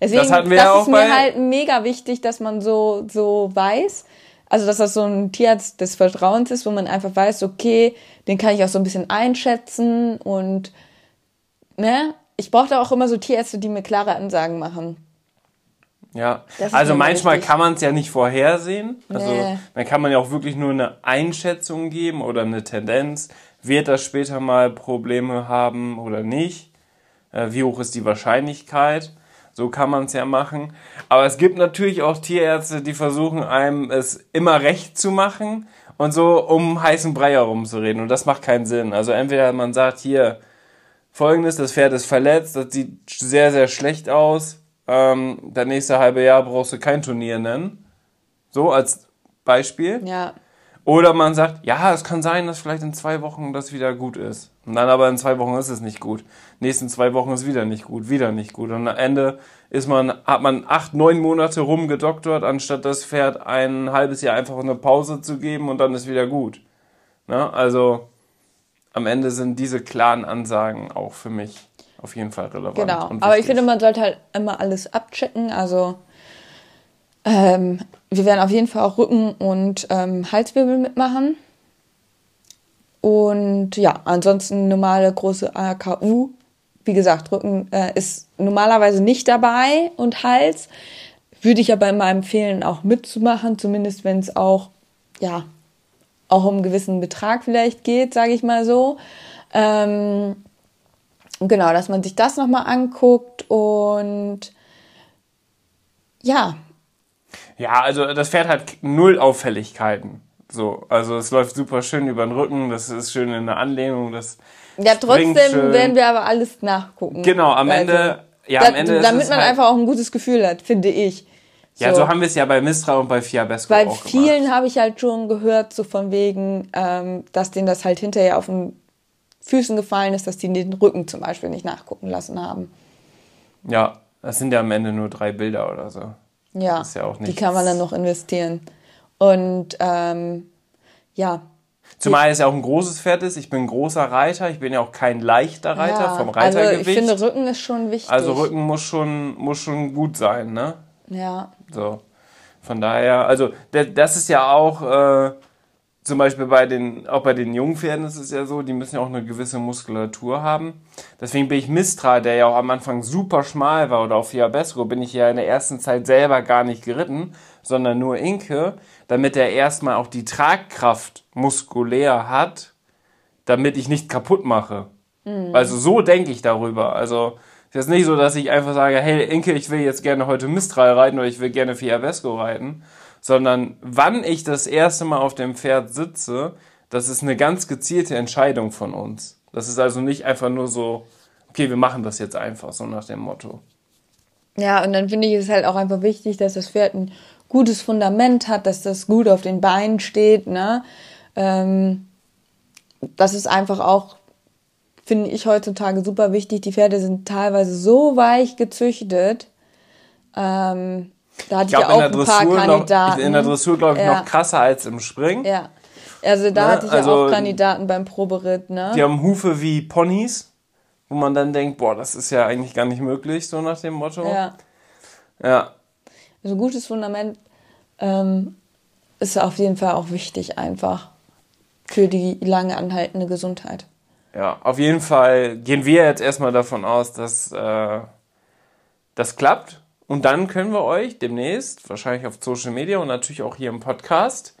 Deswegen, das, hatten wir das ja auch ist mir halt mega wichtig, dass man so, so weiß, also dass das so ein Tierarzt des Vertrauens ist, wo man einfach weiß, okay, den kann ich auch so ein bisschen einschätzen und, ne, ich brauche da auch immer so Tierärzte, die mir klare Ansagen machen. Ja, Das also manchmal wichtig. kann man es ja nicht vorhersehen. Also Nee. dann kann man ja auch wirklich nur eine Einschätzung geben oder eine Tendenz. Wird das später mal Probleme haben oder nicht? Äh, Wie hoch ist die Wahrscheinlichkeit? So kann man es ja machen. Aber es gibt natürlich auch Tierärzte, die versuchen einem es immer recht zu machen und so um heißen Brei herumzureden. Und das macht keinen Sinn. Also entweder man sagt hier, folgendes, das Pferd ist verletzt, das sieht sehr, sehr schlecht aus. Ähm, das nächste halbe Jahr brauchst du kein Turnier nennen. So als Beispiel. Ja. Oder man sagt, ja, es kann sein, dass vielleicht in zwei Wochen das wieder gut ist. Und dann aber in zwei Wochen ist es nicht gut. Nächsten zwei Wochen ist wieder nicht gut, wieder nicht gut. Und am Ende ist man, hat man acht, neun Monate rumgedoktert, anstatt das Pferd ein halbes Jahr einfach eine Pause zu geben und dann ist wieder gut. Ne? Also am Ende sind diese klaren Ansagen auch für mich auf jeden Fall relevant. Genau. Aber ich finde, man sollte halt immer alles abchecken. Also ähm, wir werden auf jeden Fall auch Rücken- und ähm, Halswirbel mitmachen. Und ja, ansonsten normale große AKU. Wie gesagt, Rücken äh, ist normalerweise nicht dabei und Hals. Würde ich aber immer empfehlen, auch mitzumachen, zumindest wenn es auch, ja, auch um einen gewissen Betrag vielleicht geht, sage ich mal so. Ähm, genau, dass man sich das nochmal anguckt und ja, Ja, also das Pferd hat null Auffälligkeiten. So, also es läuft super schön über den Rücken, das ist schön in der Anlehnung, das ja trotzdem schön. werden wir aber alles nachgucken. Genau, am Also, Ende, ja, am Ende damit man halt, einfach auch ein gutes Gefühl hat, finde ich. Ja, so haben wir es ja bei Mistra und bei Fiabesco Bei auch vielen gemacht. habe ich halt schon gehört, so von wegen, ähm, dass denen das halt hinterher auf den Füßen gefallen ist, dass die den Rücken zum Beispiel nicht nachgucken lassen haben. Ja, das sind ja am Ende nur drei Bilder oder so. Ja, ist ja auch die kann man dann noch investieren. Und ähm, ja, Zumal es ja auch ein großes Pferd ist. Ich bin ein großer Reiter. Ich bin ja auch kein leichter Reiter ja, vom also Reitergewicht. ich finde, Rücken ist schon wichtig. also Rücken muss schon, muss schon gut sein, ne? Ja, So. Von daher, also das ist ja auch äh, zum Beispiel bei den, auch bei den Jungpferden ist es ja so, die müssen ja auch eine gewisse Muskulatur haben. Deswegen bin ich Mistra, der ja auch am Anfang super schmal war, oder auch Fiabesco, bin ich ja in der ersten Zeit selber gar nicht geritten, sondern nur Inke, damit er erstmal auch die Tragkraft muskulär hat, damit ich nicht kaputt mache. Also so denke ich darüber. Also es ist nicht so, dass ich einfach sage, hey Inke, ich will jetzt gerne heute Mistral reiten oder ich will gerne Fiabesco reiten, sondern wann ich das erste Mal auf dem Pferd sitze, das ist eine ganz gezielte Entscheidung von uns. Das ist also nicht einfach nur so, okay, wir machen das jetzt einfach, so nach dem Motto. Ja, und dann finde ich es halt auch einfach wichtig, dass das Pferd ein gutes Fundament hat, dass das gut auf den Beinen steht, ne? Ähm, das ist einfach auch, finde ich heutzutage super wichtig. Die Pferde sind teilweise so weich gezüchtet. Ähm, da hatte Ich ich, ja glaube, auch ein paar Dressur, noch, Kandidaten. in der Dressur glaube ich, Ja. noch krasser als im Springen. Ja. Also da Ne? hatte ich Also, ja auch Kandidaten beim Proberitt, ne? Die haben Hufe wie Ponys, wo man dann denkt, boah, das ist ja eigentlich gar nicht möglich, so nach dem Motto. Ja. ja. Also gutes Fundament ähm, ist auf jeden Fall auch wichtig einfach für die lange anhaltende Gesundheit. Ja, auf jeden Fall gehen wir jetzt erstmal davon aus, dass äh, das klappt. Und dann können wir euch demnächst, wahrscheinlich auf Social Media und natürlich auch hier im Podcast,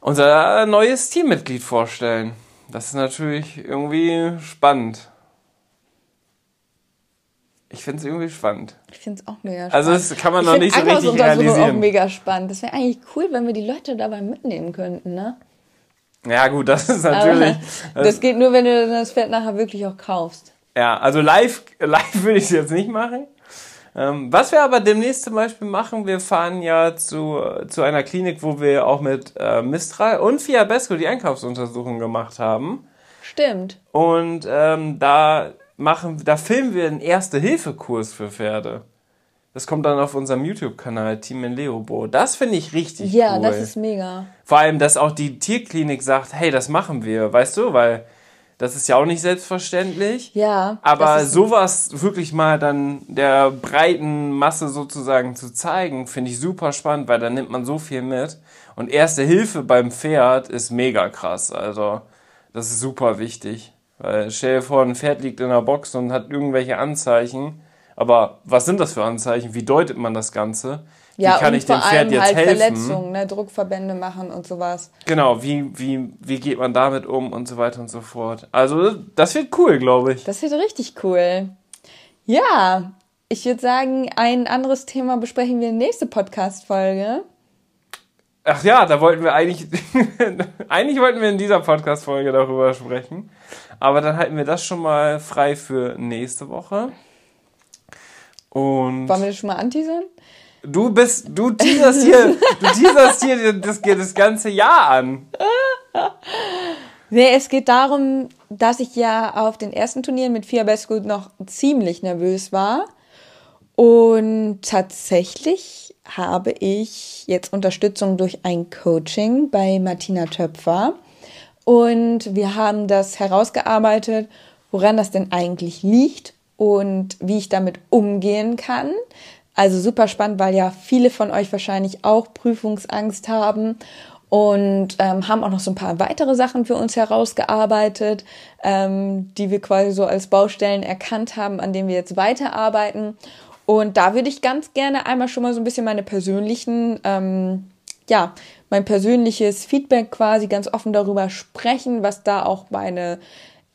unser neues Teammitglied vorstellen. Das ist natürlich irgendwie spannend. Ich finde es irgendwie spannend. Ich finde es auch mega spannend. Also das kann man ich noch nicht so richtig Ankaufsuntersuchung auch realisieren. mega spannend. Das wäre eigentlich cool, wenn wir die Leute dabei mitnehmen könnten, ne? Ja gut, das ist natürlich... das geht nur, wenn du das Pferd nachher wirklich auch kaufst. Ja, also live, live würde ich es jetzt nicht machen. Ähm, was wir aber demnächst zum Beispiel machen, wir fahren ja zu, zu einer Klinik, wo wir auch mit äh, Mistral und Fiabesco die Einkaufsuntersuchung gemacht haben. Stimmt. Und ähm, da machen, da filmen wir einen Erste-Hilfe-Kurs für Pferde. Das kommt dann auf unserem YouTube-Kanal Team in Leobo. Das finde ich richtig Ja, cool. das ist mega. Vor allem, dass auch die Tierklinik sagt, hey, das machen wir, weißt du, weil das ist ja auch nicht selbstverständlich. Ja. Aber sowas wirklich mal dann der breiten Masse sozusagen zu zeigen, finde ich super spannend, weil da nimmt man so viel mit. Und erste Hilfe beim Pferd ist mega krass. Also, das ist super wichtig. Weil stell dir vor, ein Pferd liegt in der Box und hat irgendwelche Anzeichen Aber was sind das für Anzeichen? Wie deutet man das Ganze? Wie Ja, kann und ich dem vor Pferd allem jetzt halt helfen? Verletzungen, ne? Druckverbände machen und sowas. Genau, wie, wie, wie geht man damit um und so weiter und so fort. Also, das wird cool, glaube ich. Das wird richtig cool. Ja, ich würde sagen, ein anderes Thema besprechen wir in der nächsten Podcast-Folge. Ach ja, da wollten wir eigentlich, eigentlich wollten wir in dieser Podcast-Folge darüber sprechen. Aber dann halten wir das schon mal frei für nächste Woche. Und Wollen wir das schon mal anteasern? Du bist, du teaserst hier, du teaserst hier das, das ganze Jahr an. Nee, es geht darum, dass ich ja auf den ersten Turnieren mit Fiabesco noch ziemlich nervös war. Und tatsächlich habe ich jetzt Unterstützung durch ein Coaching bei Martina Töpfer. Und wir haben das herausgearbeitet, woran das denn eigentlich liegt und wie ich damit umgehen kann. Also super spannend, weil ja viele von euch wahrscheinlich auch Prüfungsangst haben und ähm, haben auch noch so ein paar weitere Sachen für uns herausgearbeitet, ähm, die wir quasi so als Baustellen erkannt haben, an denen wir jetzt weiterarbeiten. Und da würde ich ganz gerne einmal schon mal so ein bisschen meine persönlichen, ähm, ja, mein persönliches Feedback quasi ganz offen darüber sprechen, was da auch meine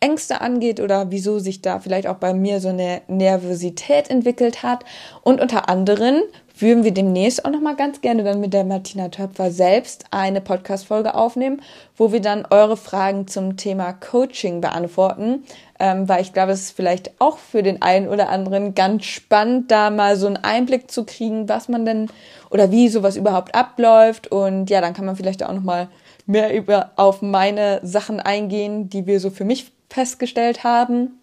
Ängste angeht oder wieso sich da vielleicht auch bei mir so eine Nervosität entwickelt hat. Und unter anderem würden wir demnächst auch nochmal ganz gerne dann mit der Martina Töpfer selbst eine Podcast-Folge aufnehmen, wo wir dann eure Fragen zum Thema Coaching beantworten. Ähm, weil ich glaube, es ist vielleicht auch für den einen oder anderen ganz spannend, da mal so einen Einblick zu kriegen, was man denn oder wie sowas überhaupt abläuft. Und ja, dann kann man vielleicht auch nochmal mehr über auf meine Sachen eingehen, die wir so für mich festgestellt haben.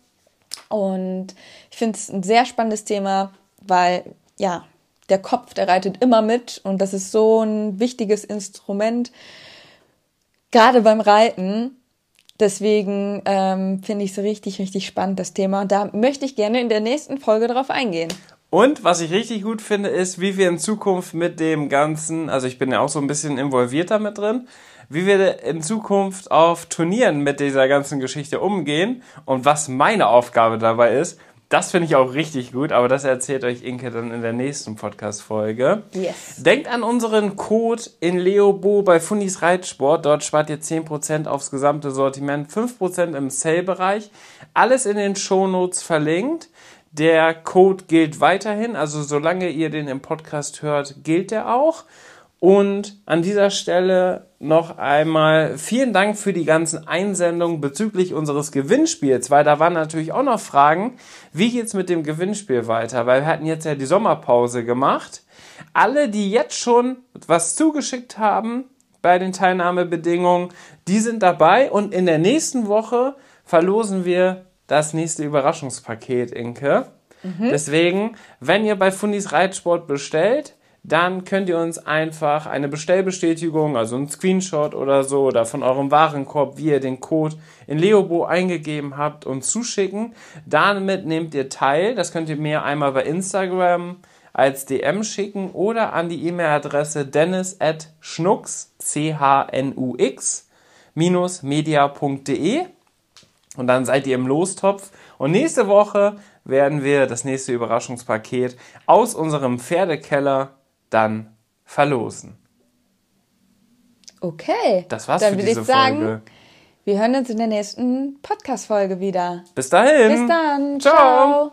Und ich finde es ein sehr spannendes Thema, weil ja, der Kopf, der reitet immer mit und das ist so ein wichtiges Instrument, gerade beim Reiten. Deswegen ähm, finde ich es richtig, richtig spannend, das Thema. Und da möchte ich gerne in der nächsten Folge darauf eingehen. Und was ich richtig gut finde, ist, wie wir in Zukunft mit dem Ganzen, also ich bin ja auch so ein bisschen involviert damit drin, wie wir in Zukunft auf Turnieren mit dieser ganzen Geschichte umgehen und was meine Aufgabe dabei ist. Das finde ich auch richtig gut, aber das erzählt euch Inke dann in der nächsten Podcast-Folge. Yes. Denkt an unseren Code in Leobo bei Funis Reitsport. Dort spart ihr 10% aufs gesamte Sortiment, 5% im Sale-Bereich. Alles in den Shownotes verlinkt. Der Code gilt weiterhin, also solange ihr den im Podcast hört, gilt der auch. Und an dieser Stelle noch einmal vielen Dank für die ganzen Einsendungen bezüglich unseres Gewinnspiels, weil da waren natürlich auch noch Fragen, wie geht's mit dem Gewinnspiel weiter, weil wir hatten jetzt ja die Sommerpause gemacht. Alle, die jetzt schon was zugeschickt haben bei den Teilnahmebedingungen, die sind dabei und in der nächsten Woche verlosen wir das nächste Überraschungspaket, Inke. Deswegen, wenn ihr bei Fundis Reitsport bestellt, dann könnt ihr uns einfach eine Bestellbestätigung, also einen Screenshot oder so, oder von eurem Warenkorb, wie ihr den Code in Leobo eingegeben habt, uns zuschicken. Damit nehmt ihr teil. Das könnt ihr mir einmal bei Instagram als DM schicken oder an die E-Mail-Adresse dennis at schnux, C-H-N-U-X, minus media.de. Und dann seid ihr im Lostopf. Und nächste Woche werden wir das nächste Überraschungspaket aus unserem Pferdekeller dann verlosen. Okay. Das war's Dann für würde diese ich sagen, Folge. wir hören uns in der nächsten Podcast-Folge wieder. Bis dahin. Bis dann. Ciao. Ciao.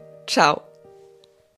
ciao.